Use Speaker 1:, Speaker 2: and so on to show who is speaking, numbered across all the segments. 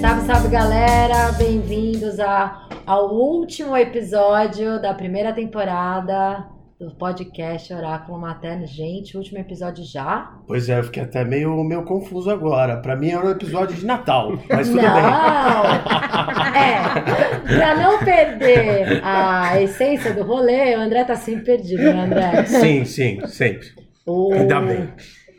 Speaker 1: Salve, salve galera! Bem-vindos a- ao último episódio da primeira temporada do podcast Oráculo Materno. Gente, último episódio já?
Speaker 2: Pois é, eu fiquei até meio, meio confuso agora. Pra mim era um episódio de Natal, mas tudo
Speaker 1: não!
Speaker 2: bem.
Speaker 1: É, pra não perder a essência do rolê, o André tá sempre perdido, né, André?
Speaker 2: Sim, sim, sempre.
Speaker 1: O...
Speaker 2: Ainda bem.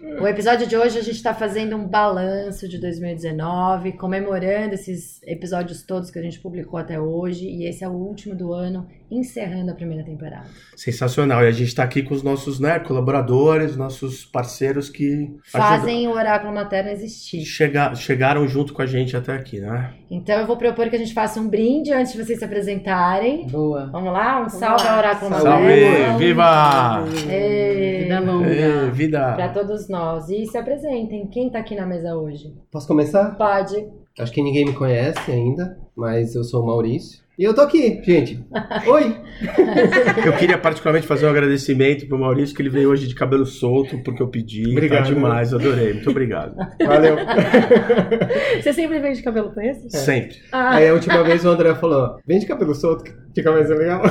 Speaker 1: O episódio de hoje a gente está fazendo um balanço de 2019, comemorando esses episódios todos que a gente publicou até hoje, e esse é o último do ano, encerrando a primeira temporada.
Speaker 2: Sensacional. E a gente tá aqui com os nossos né, colaboradores, nossos parceiros que
Speaker 1: Fazem o oráculo materno
Speaker 2: ajudam-
Speaker 1: existir.
Speaker 2: chega- chegaram junto com a gente até aqui, né?
Speaker 1: Então eu vou propor que a gente faça um brinde antes de vocês se apresentarem.
Speaker 3: Boa.
Speaker 1: Vamos lá? Um salve
Speaker 3: lá.
Speaker 1: ao oráculo
Speaker 2: Salve!
Speaker 1: materno.
Speaker 2: Viva!
Speaker 1: Ei.
Speaker 3: Vida longa.
Speaker 2: Ê, vida!
Speaker 1: Para todos nós. E se apresentem. Quem tá aqui na mesa hoje?
Speaker 4: Posso começar?
Speaker 1: Pode.
Speaker 4: Acho que ninguém me conhece ainda, mas eu sou o Maurício. E eu tô aqui, gente. Oi!
Speaker 2: Eu queria particularmente fazer um agradecimento pro Maurício, que ele veio hoje de cabelo solto, porque eu pedi.
Speaker 4: Obrigado.
Speaker 2: Tá demais, adorei. Muito obrigado.
Speaker 4: Valeu.
Speaker 3: Você sempre vem de cabelo preto?
Speaker 2: Sempre.
Speaker 1: Ah,
Speaker 4: Aí a última vez o André falou: vem de cabelo solto, que fica mais legal.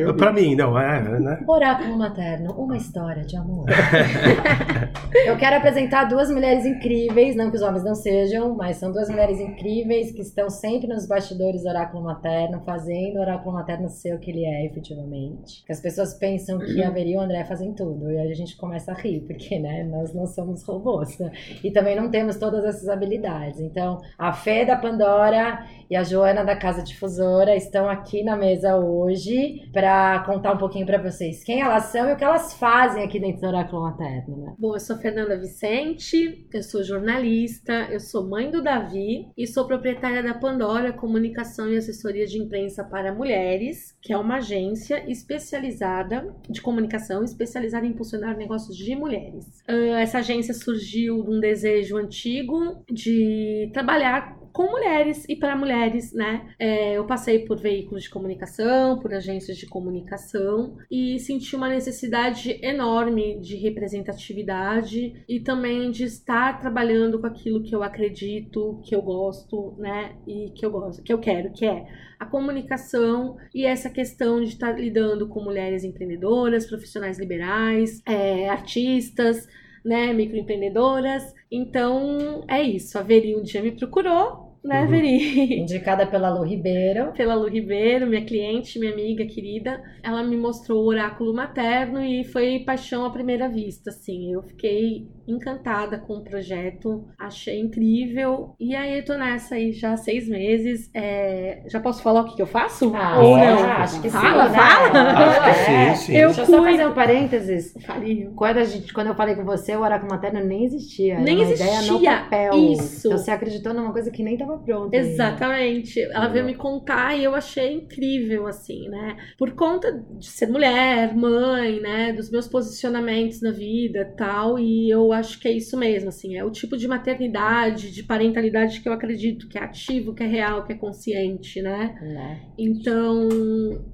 Speaker 4: Eu-
Speaker 2: Pra mim, não, é, né?
Speaker 1: Oráculo Materno, uma história de amor. Eu quero apresentar duas mulheres incríveis, não que os homens não sejam, mas são duas mulheres incríveis que estão sempre nos bastidores do Oráculo Materno, fazendo o Oráculo Materno ser o que ele é efetivamente. Que as pessoas pensam que a e o André fazem tudo, e aí a gente começa a rir, porque né, nós não somos robôs. né? E também não temos todas essas habilidades. Então, a Fê da Pandora e a Joana da Casa Difusora estão aqui na mesa hoje para contar um pouquinho para vocês quem elas são e o que elas fazem aqui dentro do Oráculo Materno, né?
Speaker 3: Bom, eu sou Fernanda Vicente, eu sou jornalista, eu sou mãe do Davi e sou proprietária da Pandora Comunicação e Assessoria de Imprensa para Mulheres, que é uma agência especializada de comunicação, especializada em impulsionar negócios de mulheres. Ah, essa agência surgiu de um desejo antigo de trabalhar com mulheres e para mulheres, né? É, eu passei por veículos de comunicação, por agências de comunicação e senti uma necessidade enorme de representatividade e também de estar trabalhando com aquilo que eu acredito, que eu gosto, né? E que eu gosto, que eu quero, que é a comunicação e essa questão de estar lidando com mulheres empreendedoras, profissionais liberais, é, artistas, né, microempreendedoras. Então é isso. A Veri um dia me procurou, né,
Speaker 4: Uhum.
Speaker 3: Veri?
Speaker 1: Indicada pela Lu Ribeiro.
Speaker 3: Pela Lu Ribeiro, minha cliente, minha amiga querida. Ela me mostrou o oráculo materno e foi paixão à primeira vista, assim. Eu fiquei encantada com o projeto, achei incrível. E aí eu tô nessa aí já há seis meses. É, Já posso falar o que, que eu faço?
Speaker 1: Ah,
Speaker 3: Ou
Speaker 1: é,
Speaker 3: não?
Speaker 1: acho que sim,
Speaker 3: Fala,
Speaker 1: né?
Speaker 3: fala.
Speaker 2: Acho que
Speaker 1: É.
Speaker 2: sim, sim.
Speaker 3: Eu
Speaker 1: Deixa eu só
Speaker 3: cuido.
Speaker 1: fazer um parênteses.
Speaker 3: Faria.
Speaker 1: Quando, a gente, quando eu falei com você, o Oráculo Materno nem existia. Era
Speaker 3: Nem
Speaker 1: uma ideia no
Speaker 3: existia.
Speaker 1: papel.
Speaker 3: Isso.
Speaker 1: Então você acreditou numa coisa que nem estava pronta. ainda.
Speaker 3: Exatamente. Ela veio me contar e eu achei incrível, assim, né? Por conta de ser mulher, mãe, né? Dos meus posicionamentos na vida tal. E eu acho que é isso mesmo, assim. É o tipo de maternidade, de parentalidade que eu acredito que é ativo, que é real, que é consciente, né?
Speaker 1: Né?
Speaker 3: Então.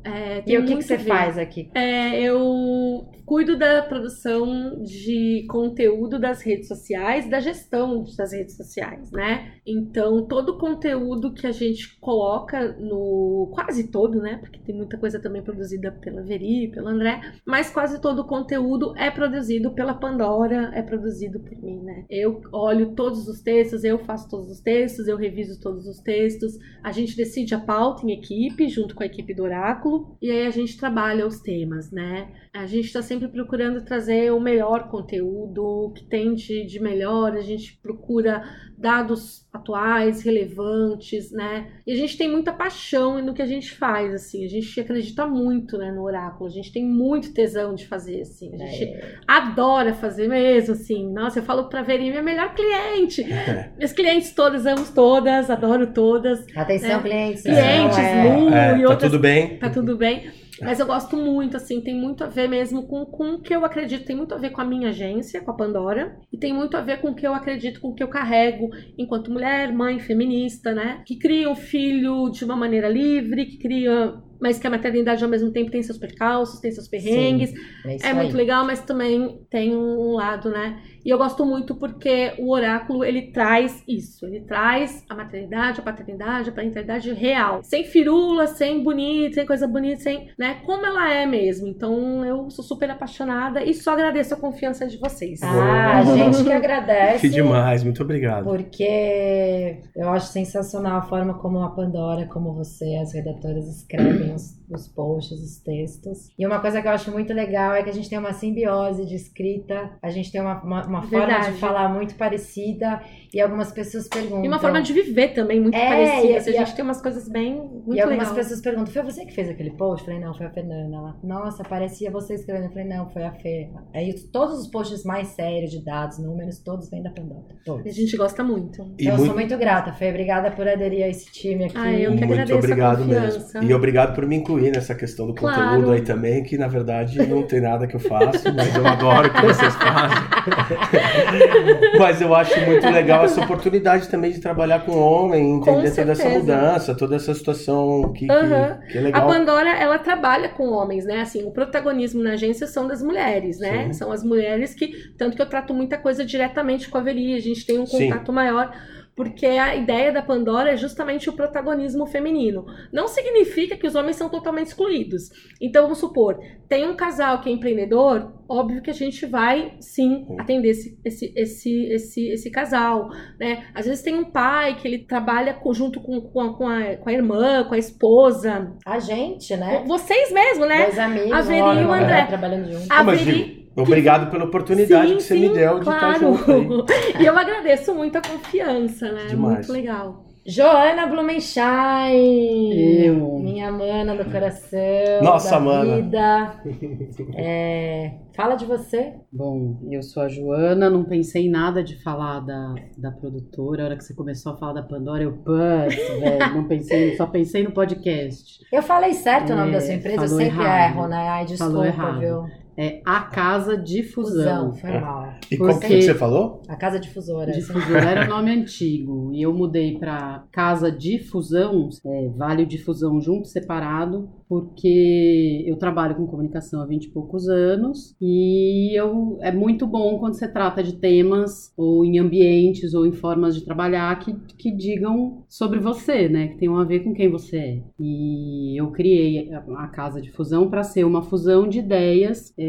Speaker 3: É,
Speaker 1: E o que, que você faz aqui?
Speaker 3: É, eu cuido da produção de conteúdo das redes sociais, da gestão das redes sociais, né? Então, todo o conteúdo que a gente coloca no. quase todo, né? Porque tem muita coisa também produzida pela Veri, pelo André, mas quase todo o conteúdo é produzido pela Pandora, é produzido por mim, né? Eu olho todos os textos, eu faço todos os textos, eu reviso todos os textos, a gente decide a pauta em equipe, junto com a equipe do Oráculo, e aí a gente trabalha os temas, né? A gente está sempre procurando trazer o melhor conteúdo, o que tem de, de melhor, a gente procura dados atuais, relevantes, né? E a gente tem muita paixão no que a gente faz, assim. A gente acredita muito, né, no oráculo. A gente tem muito tesão de fazer, assim. A gente
Speaker 1: É.
Speaker 3: adora fazer mesmo, assim. Nossa, eu falo pra Verinha, minha melhor cliente. Minhas clientes todas, amo todas, adoro todas.
Speaker 1: Atenção,
Speaker 3: É.
Speaker 1: clientes.
Speaker 3: Clientes,
Speaker 1: é-
Speaker 3: Lu
Speaker 2: É,
Speaker 3: e
Speaker 2: tá
Speaker 3: outras
Speaker 2: tudo bem?
Speaker 3: tá tudo bem. Mas eu gosto muito, assim, tem muito a ver mesmo com, com o que eu acredito, tem muito a ver com a minha agência, com a Pandora, e tem muito a ver com o que eu acredito, com o que eu carrego enquanto mulher, mãe, feminista, né? Que cria um filho de uma maneira livre, que cria. Mas que a maternidade ao mesmo tempo tem seus percalços, tem seus perrengues.
Speaker 1: É, isso
Speaker 3: É
Speaker 1: aí.
Speaker 3: muito legal, mas também tem um lado, né? E eu gosto muito porque o oráculo, ele traz isso. Ele traz a maternidade, a paternidade, a parentalidade real. Sem firula, sem bonito, sem coisa bonita, sem, né? Como ela é mesmo. Então, eu sou super apaixonada e só agradeço a confiança de vocês.
Speaker 1: Ah, a gente que agradece.
Speaker 2: Que demais, muito obrigado.
Speaker 1: Porque eu acho sensacional a forma como a Pandora, como você, as redatoras escrevem os, os posts, os textos. E uma coisa que eu acho muito legal é que a gente tem uma simbiose de escrita, a gente tem uma, uma, uma forma de falar muito parecida e algumas pessoas perguntam.
Speaker 3: E uma forma de viver também muito
Speaker 1: É,
Speaker 3: parecida.
Speaker 1: e-
Speaker 3: assim,
Speaker 1: e
Speaker 3: a
Speaker 1: a-
Speaker 3: gente tem umas coisas bem muito
Speaker 1: E algumas
Speaker 3: legais.
Speaker 1: pessoas perguntam, foi você que fez aquele post? Eu falei, não, foi a Fernanda. Ela, nossa, parecia você escrevendo. Eu falei, não, foi a Fê. Aí todos os posts mais sérios de dados, números, todos vêm da Pandora. Todos.
Speaker 3: A gente gosta muito.
Speaker 2: E
Speaker 1: Então, eu
Speaker 2: muito-
Speaker 1: sou muito grata, Fê. Obrigada por aderir a esse time aqui.
Speaker 3: Ah, eu que
Speaker 2: Muito
Speaker 3: agradeço a
Speaker 2: obrigado
Speaker 3: confiança.
Speaker 2: mesmo. E obrigado por me incluir nessa questão do
Speaker 3: Claro.
Speaker 2: conteúdo aí também, que na verdade não tem nada que eu faço, mas eu adoro o que vocês fazem. mas eu acho muito legal essa oportunidade também de trabalhar com homem, entender toda essa mudança, toda essa situação que, que-
Speaker 3: Aham.
Speaker 2: que é
Speaker 3: A
Speaker 2: legal.
Speaker 3: Pandora, ela trabalha com homens, né? Assim, o protagonismo na agência são das mulheres, né?
Speaker 2: Sim.
Speaker 3: São as mulheres que. Tanto que eu trato muita coisa diretamente com a Veri, a gente tem um
Speaker 2: Sim.
Speaker 3: contato maior. Porque a ideia da Pandora é justamente o protagonismo feminino. Não significa que os homens são totalmente excluídos. Então, vamos supor, tem um casal que é empreendedor, óbvio que a gente vai sim atender esse, esse, esse, esse, esse casal, né? Às vezes tem um pai que ele trabalha junto com, com, a, com, a, com a irmã, com a esposa,
Speaker 1: A gente, né?
Speaker 3: vocês mesmo, né?
Speaker 1: Dois amigos,
Speaker 3: A Veri e o André.
Speaker 1: trabalhando junto.
Speaker 3: A Veri-
Speaker 2: obrigado pela oportunidade
Speaker 3: Sim,
Speaker 2: que você
Speaker 3: sim,
Speaker 2: me deu de estar
Speaker 3: claro.
Speaker 2: junto aí.
Speaker 3: E eu agradeço muito a confiança, né?
Speaker 2: Demais.
Speaker 3: Muito legal.
Speaker 1: Joana Blumenstein.
Speaker 5: Eu.
Speaker 1: Minha mana do coração.
Speaker 2: Nossa,
Speaker 1: da
Speaker 2: mana.
Speaker 1: vida. É, fala de você.
Speaker 5: Bom, eu sou a Joana, não pensei em nada de falar da, da produtora. A hora que você começou a falar da Pandora, eu, putz, velho, não pensei, só pensei no podcast.
Speaker 1: Eu falei certo o nome
Speaker 5: É,
Speaker 1: da sua empresa? Eu
Speaker 5: falou
Speaker 1: sempre
Speaker 5: errado.
Speaker 1: erro, né? Ai,
Speaker 5: Falou
Speaker 1: desculpa,
Speaker 5: errado.
Speaker 1: viu?
Speaker 5: É a Casa Difusão.
Speaker 1: Fusão, foi mal.
Speaker 2: E foi que você falou?
Speaker 1: A casa difusora.
Speaker 5: Difusora era o nome antigo. E eu mudei para Casa Difusão, é, Vale Difusão junto, separado, porque eu trabalho com comunicação há 20 e poucos anos. E eu, é muito bom quando se trata de temas, ou em ambientes, ou em formas de trabalhar, que, que digam sobre você, né? Que tenham a ver com quem você é. E eu criei a, a Casa Difusão para ser uma fusão de ideias. é,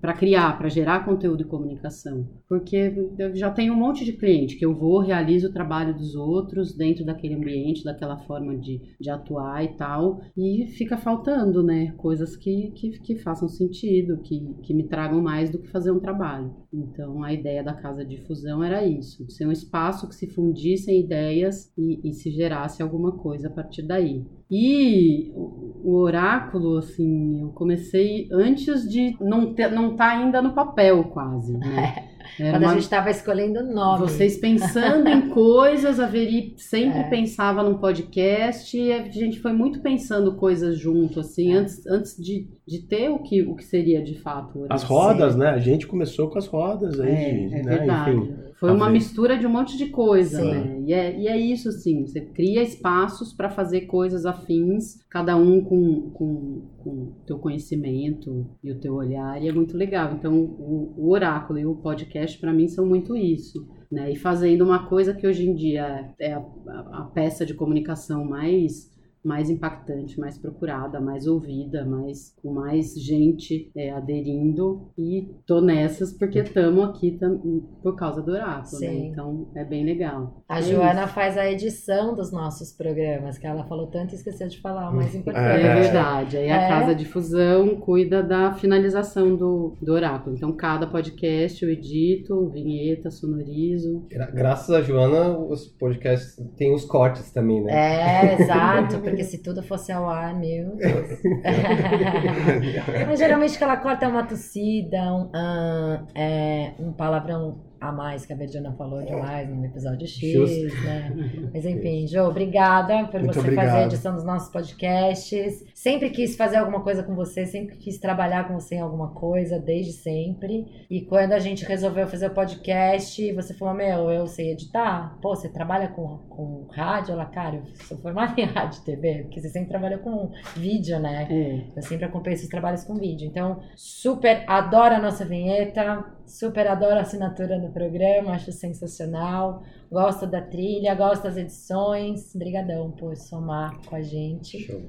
Speaker 5: para criar, para gerar conteúdo e comunicação. Porque eu já tenho um monte de cliente que eu vou, realizo o trabalho dos outros dentro daquele ambiente, daquela forma de, de atuar e tal, e fica faltando, né? Coisas que, que, que façam sentido, que, que me tragam mais do que fazer um trabalho. Então a ideia da casa de fusão era isso: ser um espaço que se fundissem ideias e, e se gerasse alguma coisa a partir daí. E o oráculo, assim, eu comecei antes de não ter, não tá ainda no papel quase, né? Era
Speaker 1: Quando a
Speaker 5: uma-
Speaker 1: gente tava escolhendo nome.
Speaker 5: vocês pensando em coisas, a Veri sempre
Speaker 1: É.
Speaker 5: pensava num podcast e a gente foi muito pensando coisas junto, assim,
Speaker 1: É.
Speaker 5: antes, antes de, de ter o que, o que seria de fato.
Speaker 2: As rodas, né? A gente começou com as rodas aí,
Speaker 5: É,
Speaker 2: de-
Speaker 5: é
Speaker 2: né?
Speaker 5: verdade.
Speaker 2: Enfim.
Speaker 5: Foi uma
Speaker 2: ver.
Speaker 5: mistura de um monte de coisa,
Speaker 1: Sim.
Speaker 5: né? E é, e é isso, assim, você cria espaços para fazer coisas afins, cada um com, com, com o teu conhecimento e o teu olhar, e é muito legal. Então, o, o oráculo e o podcast, para mim, são muito isso. Né? E fazendo uma coisa que hoje em dia é a, a- a peça de comunicação mais mais impactante, mais procurada, mais ouvida, mais com mais gente é, aderindo e tô nessas porque estamos aqui tam, por causa do oráculo, né? Então é bem legal.
Speaker 1: A
Speaker 5: É
Speaker 1: Joana
Speaker 5: isso.
Speaker 1: faz a edição dos nossos programas, que ela falou tanto e esqueceu de falar o mais
Speaker 5: É,
Speaker 1: importante.
Speaker 5: verdade. Aí a
Speaker 1: É.
Speaker 5: casa de fusão cuida da finalização do, do oráculo. Então, cada podcast eu edito, vinheta, sonorizo.
Speaker 4: Gra- Graças a Joana, os podcasts têm os cortes também, né?
Speaker 1: É, exato, porque se tudo fosse ao ar, meu Deus. Mas geralmente que ela corta é uma tossida, um, ah, é, um palavrão a mais que a Verdiana falou demais no episódio X,
Speaker 4: Justo.
Speaker 1: né? Mas enfim, Jo, obrigada por
Speaker 2: Muito
Speaker 1: você
Speaker 2: obrigado.
Speaker 1: fazer a edição dos nossos podcasts. Sempre quis fazer alguma coisa com você, sempre quis trabalhar com você em alguma coisa, desde sempre. E quando a gente resolveu fazer o podcast, você falou: Meu, eu sei editar? Pô, você trabalha com, com rádio? Ela, cara, eu sou formada em rádio e TV, porque você sempre trabalhou com vídeo, né?
Speaker 5: É.
Speaker 1: Eu sempre acompanho esses trabalhos com vídeo. Então, super adoro a nossa vinheta, super adoro a assinatura no programa, acho sensacional. Gosto da trilha, gosto das edições. Obrigadão por somar com a gente.
Speaker 4: Show.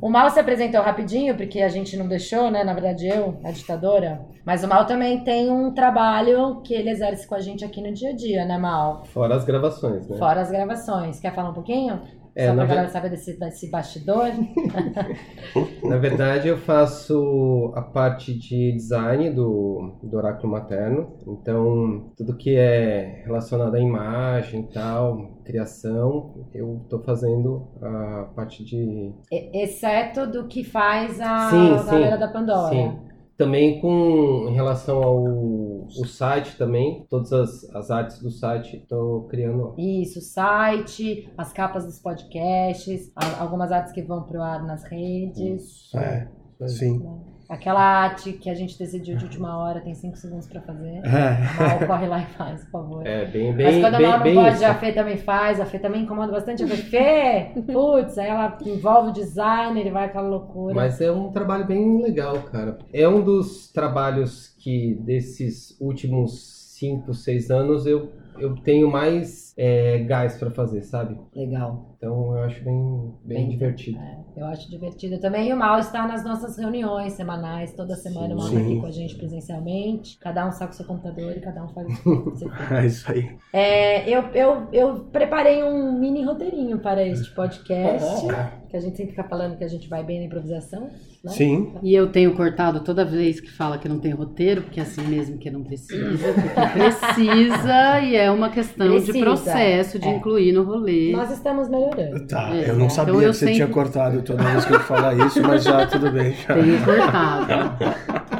Speaker 1: O Mal se apresentou rapidinho, porque a gente não deixou, né? Na verdade, eu, a ditadora. Mas o Mal também tem um trabalho que ele exerce com a gente aqui no dia a dia, né, Mal?
Speaker 4: Fora as gravações, né?
Speaker 1: Fora as gravações. Quer falar um pouquinho?
Speaker 4: É,
Speaker 1: Só pra
Speaker 4: ve-
Speaker 1: galera saber desse, desse bastidor.
Speaker 4: Na verdade, eu faço a parte de design do, do oráculo materno. Então, tudo que é relacionado à imagem e tal, criação, eu tô fazendo a parte de
Speaker 1: Exceto do que faz a
Speaker 4: Sim, sim.
Speaker 1: galera da Pandora.
Speaker 4: Sim. Também com em relação ao o site também, todas as, as artes do site estou criando.
Speaker 1: Isso, site, as capas dos podcasts, a- algumas artes que vão pro ar nas redes.
Speaker 2: É, sim.
Speaker 1: Aquela arte que a gente decidiu de última hora, tem cinco segundos pra fazer.
Speaker 2: É.
Speaker 1: Mal, corre lá e faz, por favor.
Speaker 4: É bem bem
Speaker 1: Mas quando a Mal não
Speaker 4: bem
Speaker 1: pode,
Speaker 4: isso.
Speaker 1: a Fê também faz. A Fê também incomoda bastante. A Fê, Fê, putz, aí ela envolve o designer e vai aquela loucura.
Speaker 4: Mas é um trabalho bem legal, cara. É um dos trabalhos que desses últimos 5, 6 anos eu, eu tenho mais é, gás pra fazer, sabe?
Speaker 1: Legal.
Speaker 4: Então eu acho bem, bem,
Speaker 1: Bem-
Speaker 4: divertido.
Speaker 1: É, eu acho divertido também. E o Mal está nas nossas reuniões semanais, toda semana o Mal está
Speaker 2: Sim.
Speaker 1: aqui com a gente presencialmente. Cada um saca o seu computador e cada um faz o que você.
Speaker 2: É isso aí.
Speaker 1: É, eu, eu, eu preparei um mini roteirinho para este podcast. Que a gente sempre fica falando que a gente vai bem na improvisação. Né?
Speaker 2: Sim.
Speaker 5: E eu tenho cortado toda vez que fala que não tem roteiro, porque é assim mesmo que não precisa, porque precisa e é uma questão
Speaker 1: Precisa,
Speaker 5: de processo de
Speaker 1: é.
Speaker 5: incluir no rolê.
Speaker 1: Nós estamos melhorando.
Speaker 2: Tá,
Speaker 5: É,
Speaker 2: eu não
Speaker 5: então
Speaker 2: sabia
Speaker 5: eu
Speaker 2: que você
Speaker 5: sempre-
Speaker 2: tinha cortado toda vez que eu falar isso, mas já tudo bem. já.
Speaker 5: Tenho cortado.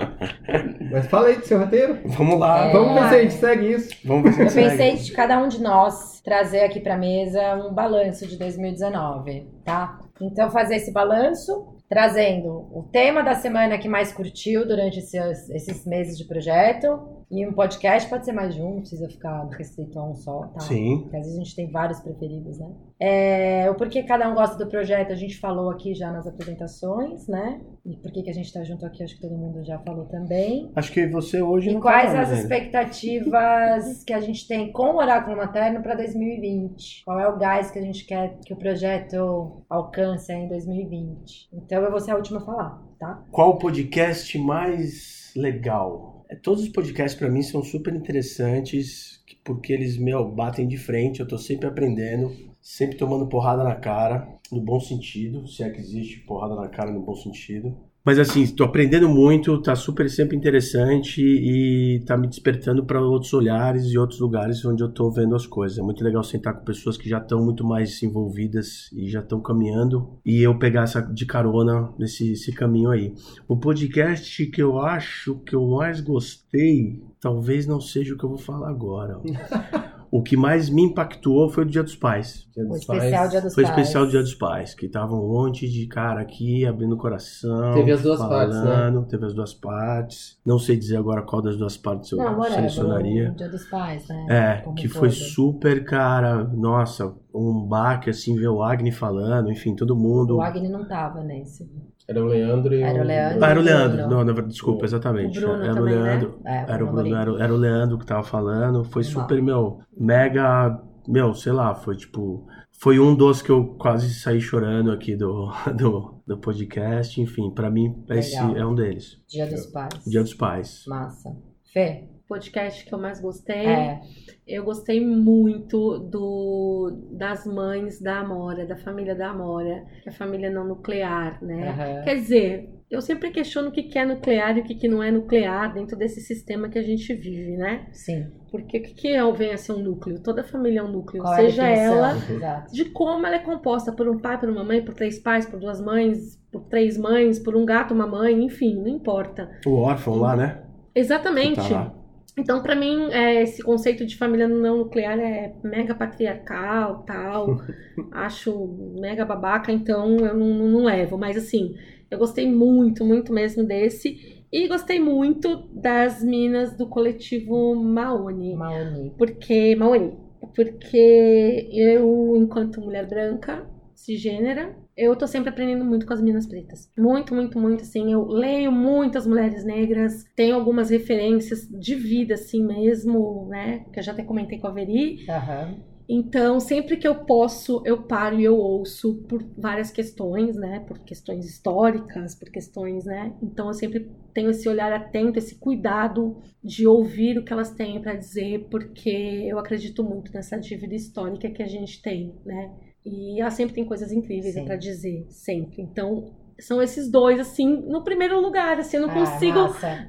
Speaker 4: Mas fala aí do seu roteiro.
Speaker 2: Vamos lá,
Speaker 1: É.
Speaker 4: Vamos ver se a gente segue isso.
Speaker 2: vamos ver se a
Speaker 1: Eu
Speaker 2: gente segue.
Speaker 1: pensei de cada um de nós trazer aqui para mesa um balanço de 2019, tá? Então fazer esse balanço trazendo o tema da semana que mais curtiu durante esses, esses meses de projeto e um podcast pode ser mais de um, não precisa ficar restrito a um só, tá?
Speaker 2: Sim.
Speaker 1: Porque às vezes a gente tem vários preferidos, né? É, o porquê cada um gosta do projeto a gente falou aqui já nas apresentações, né? E por que a gente tá junto aqui, acho que todo mundo já falou também.
Speaker 2: Acho que você hoje
Speaker 1: E
Speaker 2: não
Speaker 1: quais
Speaker 2: falamos
Speaker 1: as
Speaker 2: ainda.
Speaker 1: expectativas que a gente tem com o Oráculo Materno para 2020? Qual é o gás que a gente quer que o projeto alcance em 2020? Então eu vou ser a última a falar, tá?
Speaker 2: Qual o podcast mais legal? É, Todos os podcasts pra mim são super interessantes, que- porque eles, meu, batem de frente, eu tô sempre aprendendo, sempre tomando porrada na cara, no bom sentido, se é que existe porrada na cara no bom sentido. Mas assim, tô aprendendo muito, tá super sempre interessante e tá me despertando para outros olhares e outros lugares onde eu tô vendo as coisas. É muito legal sentar com pessoas que já estão muito mais envolvidas e já estão caminhando e eu pegar essa de carona nesse esse caminho aí. O podcast que eu acho que eu mais gostei, talvez não seja o que eu vou falar agora. o que mais me impactou foi o Dia dos Pais.
Speaker 4: Dia
Speaker 1: O
Speaker 4: dos
Speaker 1: especial
Speaker 4: Pais.
Speaker 1: Dia dos
Speaker 2: Foi
Speaker 1: Pais.
Speaker 2: especial Dia dos Pais, que tava um monte de cara aqui abrindo o coração.
Speaker 4: Teve as duas partes, né?
Speaker 2: falando, Teve as duas partes. Não sei dizer agora qual das duas partes eu
Speaker 1: Não,
Speaker 2: selecionaria.
Speaker 1: o Dia dos Pais, né?
Speaker 2: É,
Speaker 1: Como
Speaker 2: que foi super, cara, nossa, um baque, assim, ver o Agni falando, enfim, todo mundo.
Speaker 1: O Agni não tava nesse.
Speaker 4: Era o Leandro e
Speaker 1: Era o Leandro.
Speaker 2: Ah, era o Leandro,
Speaker 1: Bruno.
Speaker 2: não, na verdade, desculpa, exatamente.
Speaker 1: O Bruno
Speaker 2: era
Speaker 1: também,
Speaker 2: o Leandro,
Speaker 1: né? É,
Speaker 2: era o
Speaker 1: Bruno
Speaker 2: Bruno,
Speaker 1: Amorim.
Speaker 2: era, era o Leandro que tava falando, foi super, meu, mega, meu, sei lá, foi tipo, Foi um dos que eu quase saí chorando aqui do, do, do podcast. Enfim, pra mim, esse
Speaker 1: Legal.
Speaker 2: é um deles.
Speaker 1: Dia dos Pais.
Speaker 2: Dia dos Pais.
Speaker 1: Massa. Fê?
Speaker 3: Podcast que eu mais gostei.
Speaker 1: É.
Speaker 3: Eu gostei muito do das mães da Amora, da família da Amora, que é a família não nuclear, né?
Speaker 1: Aham.
Speaker 3: Quer dizer, eu sempre questiono o que que é nuclear e o que que não é nuclear dentro desse sistema que a gente vive, né?
Speaker 1: Sim.
Speaker 3: Porque o que que é, vem a ser um núcleo? Toda família é um núcleo,
Speaker 1: Qual é
Speaker 3: seja
Speaker 1: definição?
Speaker 3: ela
Speaker 1: Exato.
Speaker 3: de como ela é composta por um pai, por uma mãe, por três pais, por duas mães, por três mães, por um gato, uma mãe, enfim, não importa.
Speaker 2: O órfão lá, né?
Speaker 3: Exatamente.
Speaker 2: Que tá lá.
Speaker 3: Então, pra mim, é, esse conceito de família não nuclear é mega patriarcal, tal. Acho mega babaca, então eu não, não- não levo. Mas, assim, eu gostei muito, muito mesmo desse. E gostei muito das minas do coletivo Maoni.
Speaker 1: Maoni.
Speaker 3: Porque, Maoni, porque eu, enquanto mulher branca, cisgênera, eu tô sempre aprendendo muito com as minas pretas. Muito, muito, muito, assim. Eu leio muitas mulheres negras, tenho algumas referências de vida, assim mesmo, né? Que eu já até comentei com a Veri.
Speaker 1: Aham.
Speaker 3: Então, sempre que eu posso, eu paro e eu ouço por várias questões, né? Por questões históricas, por questões, né? Então, eu sempre tenho esse olhar atento, esse cuidado de ouvir o que elas têm para dizer, porque eu acredito muito nessa dívida histórica que a gente tem, né? E ela sempre tem coisas incríveis para dizer, sempre. Então, são esses dois, assim, no primeiro lugar, assim, eu não
Speaker 1: Ah,
Speaker 3: consigo.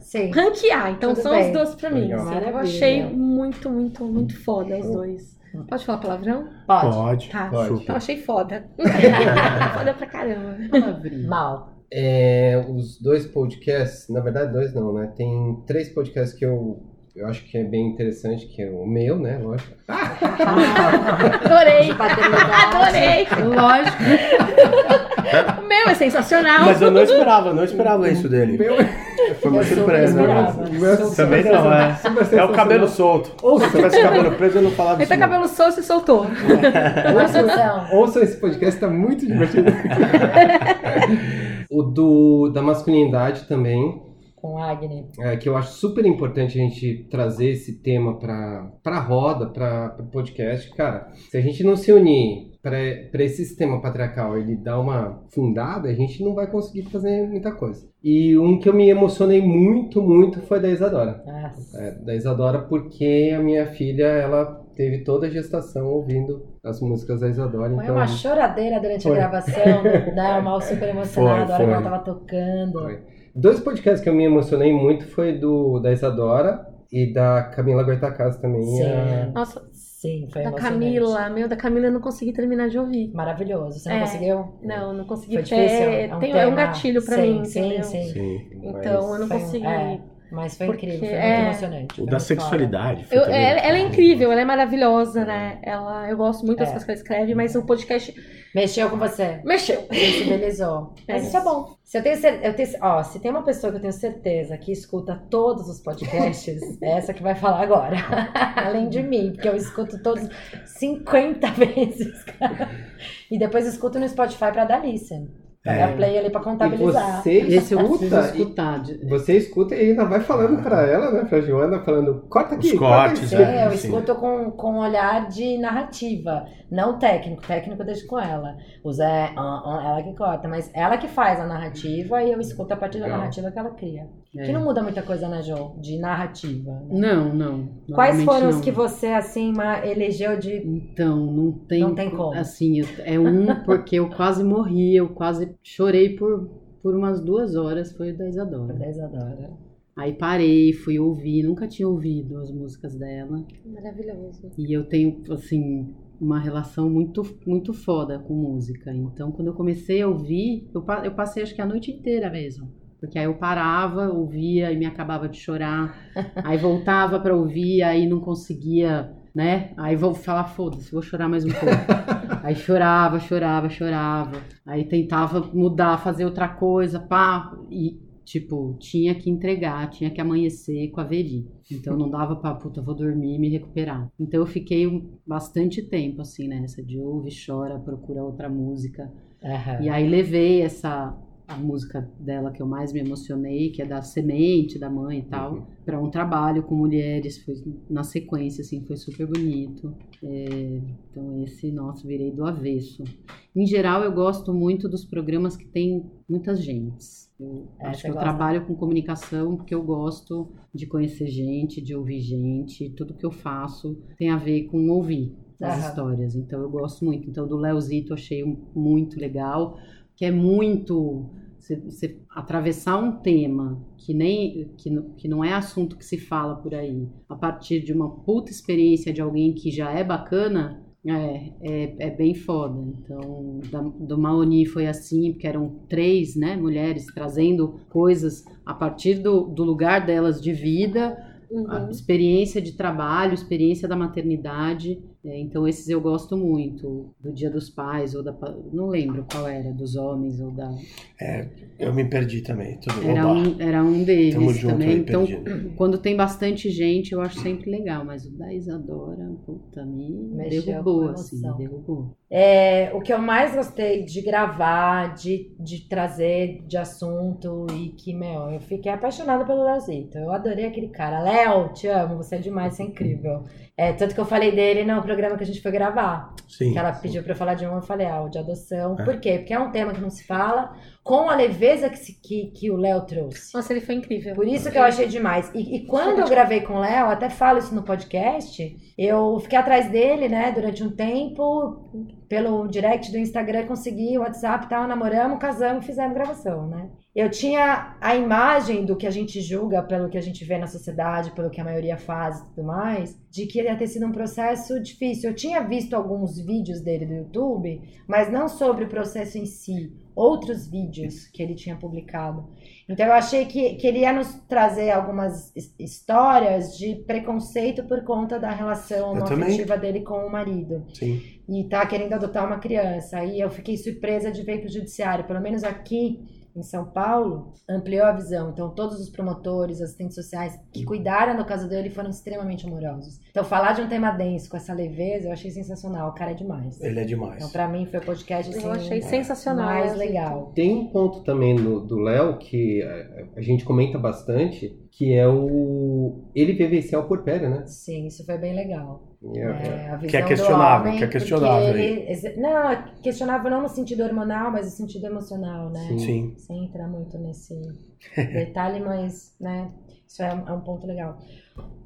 Speaker 1: Sim.
Speaker 3: ranquear. Então,
Speaker 1: Tudo
Speaker 3: são
Speaker 1: bem.
Speaker 3: os dois pra mim. Assim. Eu achei muito, muito, muito foda os dois. Pode falar palavrão?
Speaker 1: Pode.
Speaker 2: Pode.
Speaker 3: Tá.
Speaker 4: Pode.
Speaker 3: Então achei foda. foda pra caramba.
Speaker 5: Palavrinha.
Speaker 1: Mal.
Speaker 4: É, os dois podcasts, na verdade dois não, né? Tem três podcasts que eu, eu acho que é bem interessante, que é o meu, né? Lógico.
Speaker 3: Adorei. Adorei.
Speaker 5: Lógico.
Speaker 3: O meu é sensacional.
Speaker 2: Mas eu não esperava, não esperava isso
Speaker 4: O
Speaker 2: dele.
Speaker 4: meu
Speaker 2: Foi uma
Speaker 1: Eu
Speaker 2: surpresa. né? Também não, é. É o cabelo solto.
Speaker 4: Ouça.
Speaker 2: Se tivesse cabelo preso, eu não falava
Speaker 3: Ele
Speaker 2: isso.
Speaker 3: tá
Speaker 2: não.
Speaker 3: cabelo solto e soltou.
Speaker 4: Ouçam esse podcast, tá muito divertido. o do, da masculinidade também,
Speaker 1: Com Agni.
Speaker 4: é, que eu acho super importante a gente trazer esse tema pra, pra roda, pra, pro podcast. Cara, se a gente não se unir pra esse sistema patriarcal, ele dar uma fundada, a gente não vai conseguir fazer muita coisa. E um que eu me emocionei muito, muito foi da Isadora. É, da Isadora porque a minha filha, ela teve toda a gestação ouvindo as músicas da Isadora.
Speaker 1: Foi
Speaker 4: então...
Speaker 1: uma choradeira durante
Speaker 4: Foi.
Speaker 1: a gravação, né? O Mal super emocionado,
Speaker 2: Foi,
Speaker 1: a hora que ela tava tocando.
Speaker 4: Foi. Dois podcasts que eu me emocionei muito foi do da Isadora e da Camila Goitacazes também.
Speaker 1: Sim.
Speaker 4: a-
Speaker 3: Nossa,
Speaker 1: Sim, foi
Speaker 3: da. Camila. Meu, da Camila eu não consegui terminar de ouvir.
Speaker 1: Maravilhoso. Você não
Speaker 3: É.
Speaker 1: conseguiu?
Speaker 3: Não, não consegui.
Speaker 1: Foi difícil?
Speaker 3: É,
Speaker 1: É um
Speaker 3: tem- é um gatilho pra
Speaker 1: sim,
Speaker 3: mim,
Speaker 1: sim, sim.
Speaker 2: Sim.
Speaker 3: Então eu não
Speaker 1: Foi um-
Speaker 3: consegui.
Speaker 1: é. Mas foi
Speaker 3: Porque
Speaker 1: incrível, foi muito
Speaker 3: é-
Speaker 1: emocionante.
Speaker 2: O da sexualidade. foi
Speaker 3: Eu- ela, ela é incrível, ela é maravilhosa, né? Ela, eu gosto muito das
Speaker 1: É.
Speaker 3: coisas que ela escreve, mas o podcast.
Speaker 1: Mexeu com você.
Speaker 3: mexeu.
Speaker 1: Sensibilizou. Mas
Speaker 3: É.
Speaker 1: isso é bom. Se eu tenho, eu tenho, ó, se tem uma pessoa que eu tenho certeza que escuta todos os podcasts, é essa que vai falar agora. Além de mim, porque eu escuto todos 50 vezes, cara. E depois escuto no Spotify pra dar listen.
Speaker 2: É.
Speaker 1: dar play ali pra
Speaker 4: E
Speaker 1: contabilizar.
Speaker 4: você
Speaker 5: Esse
Speaker 4: escuta, e-
Speaker 5: escutar. de-
Speaker 4: você escuta e ainda vai falando pra ela, né? Pra Joana, falando, corta aqui,
Speaker 2: Os
Speaker 4: corta
Speaker 2: cortes,
Speaker 4: aqui.
Speaker 2: Né?
Speaker 1: eu escuto com, com um olhar de narrativa, não técnico. Técnico eu deixo com ela. O Zé, ah, ah, ela que corta, mas ela que faz a narrativa e eu escuto a partir da narrativa que ela cria.
Speaker 5: É.
Speaker 1: Que não muda muita coisa, né, Jo? De narrativa. né?
Speaker 5: Não, não.
Speaker 1: Quais foram os que você, assim, elegeu de.
Speaker 5: Então, não tem.
Speaker 1: Não tem como.
Speaker 5: Assim, é um porque eu quase morri, eu quase chorei por, por umas duas horas, foi o da Isadora.
Speaker 1: da Isadora?
Speaker 5: Aí parei, fui ouvir, nunca tinha ouvido as músicas dela.
Speaker 3: Maravilhoso.
Speaker 5: E eu tenho, assim, uma relação muito, muito foda com música. Então, quando eu comecei a ouvir, eu, eu passei acho que a noite inteira mesmo. Porque aí eu parava, ouvia e me acabava de chorar. Aí voltava pra ouvir, aí não conseguia, né? Aí vou falar, foda-se, vou chorar mais um pouco. Aí chorava, chorava, chorava. Aí tentava mudar, fazer outra coisa, pá. E, tipo, tinha que entregar, tinha que amanhecer com a Veri. Então não dava pra, puta, vou dormir e me recuperar. Então eu fiquei um- bastante tempo, assim, nessa de ouve, chora, procura outra música.
Speaker 1: Aham.
Speaker 5: E aí levei essa a música dela que eu mais me emocionei, que é da Semente, da mãe e tal,
Speaker 4: Uhum.
Speaker 5: para um trabalho com mulheres, foi na sequência, assim, foi super bonito. É, então esse, nossa, virei do avesso. Em geral, eu gosto muito dos programas que tem muitas gentes. Eu
Speaker 1: É,
Speaker 5: acho que eu
Speaker 1: gosta?
Speaker 5: trabalho com comunicação porque eu gosto de conhecer gente, de ouvir gente, tudo que eu faço tem a ver com ouvir as
Speaker 1: Aham.
Speaker 5: histórias. Então eu gosto muito. Então do Leozito achei muito legal, que é muito você, atravessar um tema que nem que, não- que não é assunto que se fala por aí, a partir de uma puta experiência de alguém que já é bacana, é, é, é bem foda. Então, da, do Maoni foi assim, porque eram três né, mulheres trazendo coisas a partir do, do lugar delas de vida,
Speaker 3: Uhum.
Speaker 5: experiência de trabalho, experiência da maternidade. É, então, esses eu gosto muito. Do Dia dos Pais, ou da. Não lembro qual era, dos homens ou da.
Speaker 2: Eu me perdi também. Tudo
Speaker 5: Era
Speaker 2: oba.
Speaker 5: um, era um deles
Speaker 2: Tamo junto
Speaker 5: também.
Speaker 2: aí,
Speaker 5: então,
Speaker 2: perdido.
Speaker 5: quando tem bastante gente, eu acho sempre legal. Mas o da Isadora, puta, me
Speaker 1: Mexeu
Speaker 5: derrubou, assim, me derrubou.
Speaker 1: É, o que eu mais gostei de gravar, de, de trazer de assunto e que, meu, eu fiquei apaixonada pelo Leozito. Eu adorei aquele cara. Léo, te amo, você é demais, você é incrível. É, tanto que eu falei dele no programa que a gente foi gravar.
Speaker 2: Sim.
Speaker 1: Que ela pediu pra eu falar de um, eu falei, ah, o de adoção.
Speaker 2: É.
Speaker 1: Por quê? Porque é um tema que não se fala com a leveza que, se- que, que o Léo trouxe.
Speaker 3: Nossa, ele foi incrível.
Speaker 1: Por isso que eu achei demais. E, e quando eu gravei com o Léo, até falo isso no podcast, eu fiquei atrás dele, né, durante um tempo, pelo direct do Instagram, consegui o WhatsApp e tal, namoramos, casamos, fizemos gravação, né? Eu tinha a imagem do que a gente julga, pelo que a gente vê na sociedade, pelo que a maioria faz e tudo mais, de que ia ter sido um processo difícil. Eu tinha visto alguns vídeos dele do YouTube, mas não sobre o processo em si, outros vídeos que ele tinha publicado. Então eu achei que, que ele ia nos trazer algumas his- histórias de preconceito por conta da relação afetiva dele com o marido.
Speaker 2: Sim.
Speaker 1: E tá querendo adotar uma criança. Aí eu fiquei surpresa de ver que o judiciário, pelo menos aqui em São Paulo, ampliou a visão. Então todos os promotores, assistentes sociais que cuidaram do caso dele foram extremamente amorosos. Então falar de um tema denso com essa leveza, eu achei sensacional. O cara é demais.
Speaker 2: Ele é demais.
Speaker 1: Então pra mim foi o podcast assim,
Speaker 3: Eu achei sensacional.
Speaker 1: mais legal.
Speaker 4: Tem um ponto também no- do Léo que a, a gente comenta bastante, que é o ele vivenciar o porpério, né?
Speaker 1: Sim, isso foi bem legal.
Speaker 4: É-
Speaker 1: É, a
Speaker 2: Que é questionável,
Speaker 1: homem,
Speaker 2: que é questionável
Speaker 1: ele- não, é questionável não no sentido hormonal, mas no sentido emocional, né?
Speaker 4: Sim.
Speaker 2: Sim.
Speaker 1: Sem entrar muito nesse detalhe, mas, né, isso é um, é um ponto legal.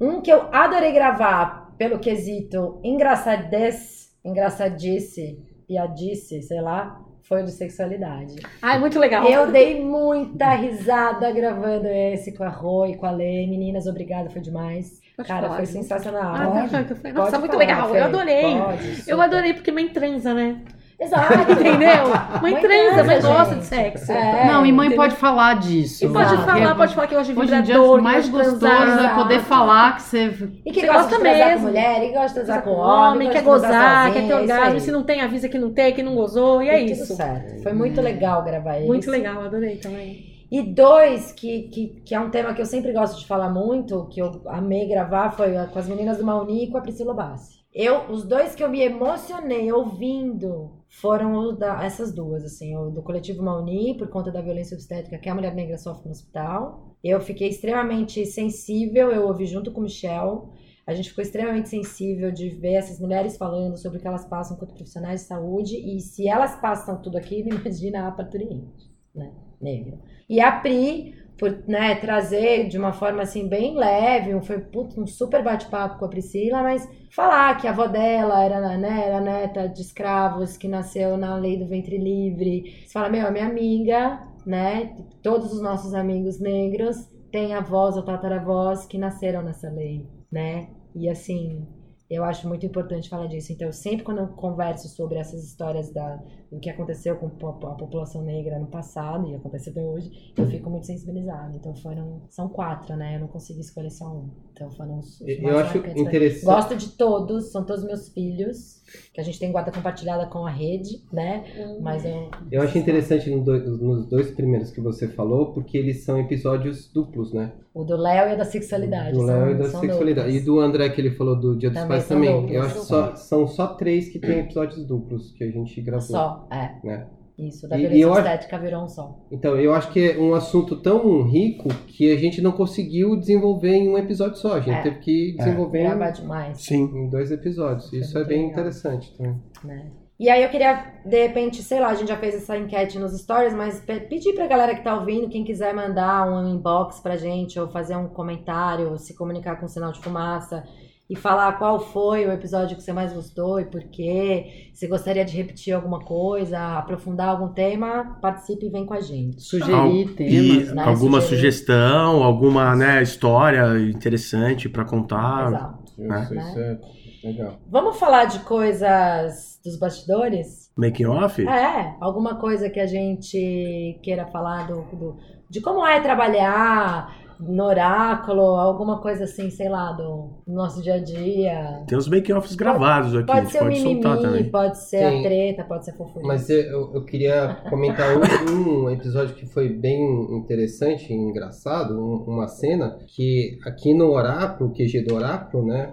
Speaker 1: Um que eu adorei gravar pelo quesito engraçadez, engraçadice, piadice, sei lá, foi de sexualidade.
Speaker 3: Ai, muito legal.
Speaker 1: Eu dei muita risada gravando esse com a Rô e com a Lê. Meninas, obrigada, foi demais.
Speaker 3: Pode
Speaker 1: Cara,
Speaker 3: falar,
Speaker 1: foi sensacional.
Speaker 3: Ah,
Speaker 1: Pode?
Speaker 3: pode, pode. Nossa,
Speaker 1: Pode
Speaker 3: muito
Speaker 1: falar,
Speaker 3: legal.
Speaker 1: Fê.
Speaker 3: Eu adorei.
Speaker 1: Pode,
Speaker 3: Eu adorei porque mãe transa, né?
Speaker 1: Exato.
Speaker 3: Entendeu? Mãe
Speaker 1: Mãe
Speaker 3: transa, mãe gosta
Speaker 1: gente.
Speaker 3: de sexo.
Speaker 1: É,
Speaker 5: não, e mãe
Speaker 3: entendeu?
Speaker 5: pode falar disso.
Speaker 3: E pode
Speaker 1: Exato.
Speaker 3: falar, pode falar que de
Speaker 5: Hoje em dia,
Speaker 3: vibrador,
Speaker 5: o mais
Speaker 3: que gosto de
Speaker 5: gostoso
Speaker 3: transar.
Speaker 5: é poder falar que você
Speaker 1: E que
Speaker 3: Você
Speaker 1: gosta,
Speaker 3: gosta mesmo.
Speaker 1: com mulher, e gosta de transar com homem,
Speaker 3: quer gozar, quer ter
Speaker 1: é isso
Speaker 3: orgasmo. Se não tem, avisa que não tem, que não gozou, e é
Speaker 1: Deu
Speaker 3: isso.
Speaker 1: Foi muito legal gravar esse.
Speaker 3: Muito legal, adorei também.
Speaker 1: E dois, que, que, que é um tema que eu sempre gosto de falar muito, que eu amei gravar, foi com as meninas do Mauni e com a Priscila Bassi. Eu, os dois que eu me emocionei ouvindo foram da, essas duas, assim, o do coletivo Mauni, por conta da violência obstétrica que a mulher negra sofre no hospital. Eu fiquei extremamente sensível, eu ouvi junto com o Michel. A gente ficou extremamente sensível de ver essas mulheres falando sobre o que elas passam enquanto profissionais de saúde. E se elas passam tudo aquilo, imagina a parturiente, né? Negra. E a Pri, por né, trazer de uma forma assim bem leve, foi um super bate-papo com a Priscila, mas falar que a avó dela era, né, era neta de escravos, que nasceu na lei do ventre livre. Você fala, meu, a minha amiga, né? Todos os nossos amigos negros têm avós ou tataravós que nasceram nessa lei, né? E assim, eu acho muito importante falar disso. Então, sempre quando eu converso sobre essas histórias da, do que aconteceu com a população negra no passado e acontece até hoje, eu fico muito sensibilizada. Então, foram são quatro, né? Eu não consegui escolher só um. Então, foram os, os
Speaker 4: Eu
Speaker 1: mais
Speaker 4: acho
Speaker 1: marcantes.
Speaker 4: interessante.
Speaker 1: Gosto de todos, são todos meus filhos, que a gente tem guarda compartilhada com a rede, né? Mas eu.
Speaker 4: Eu acho interessante no dois- nos dois primeiros que você falou, porque eles são episódios duplos, né?
Speaker 1: O do Léo e o da sexualidade.
Speaker 4: Do Léo e da sexualidade.
Speaker 1: duplos.
Speaker 4: E do André que ele falou do Dia dos
Speaker 1: Também
Speaker 4: Pais também.
Speaker 1: duplos.
Speaker 4: Eu acho que só, são só três que tem episódios duplos que a gente gravou.
Speaker 1: Só, é.
Speaker 4: Né?
Speaker 1: Isso, da
Speaker 4: E- e
Speaker 1: violência
Speaker 4: eu acho-
Speaker 1: estética virou um só.
Speaker 4: Então, eu acho que é um assunto tão rico que a gente não conseguiu desenvolver em um episódio só. A gente
Speaker 1: É.
Speaker 4: teve que desenvolver em-
Speaker 1: Gravar demais.
Speaker 2: Sim.
Speaker 4: em dois episódios. Isso é
Speaker 1: muito
Speaker 4: bem
Speaker 1: legal.
Speaker 4: interessante também.
Speaker 1: né? E aí eu queria, de repente, sei lá, a gente já fez essa enquete nos stories, mas pe- pedir pra galera que tá ouvindo, quem quiser mandar um inbox pra gente, ou fazer um comentário, se comunicar com sinal de fumaça, e falar qual foi o episódio que você mais gostou e por quê, se gostaria de repetir alguma coisa, aprofundar algum tema, participe e vem com a gente.
Speaker 5: Sugerir
Speaker 2: Al-
Speaker 5: temas,
Speaker 2: e
Speaker 1: né?
Speaker 2: alguma
Speaker 1: Sugerir.
Speaker 2: sugestão, alguma né, história interessante pra contar.
Speaker 1: Exato.
Speaker 4: Isso,
Speaker 1: né?
Speaker 4: isso é legal.
Speaker 1: Vamos falar de coisas dos bastidores?
Speaker 2: Making off?
Speaker 1: É, alguma coisa que a gente queira falar do, do- de como é trabalhar no oráculo, alguma coisa assim, sei lá, do nosso dia a dia.
Speaker 2: Tem os making offs gravados aqui, a
Speaker 1: Pode
Speaker 2: gente
Speaker 1: ser o
Speaker 2: pode soltar
Speaker 1: mimimi,
Speaker 2: também.
Speaker 1: pode ser
Speaker 4: Sim.
Speaker 1: a treta, pode ser a fofurinha.
Speaker 4: Mas eu, eu queria comentar um, um episódio que foi bem interessante e engraçado, um- uma cena que aqui no Oráculo, o QG do Oráculo, né?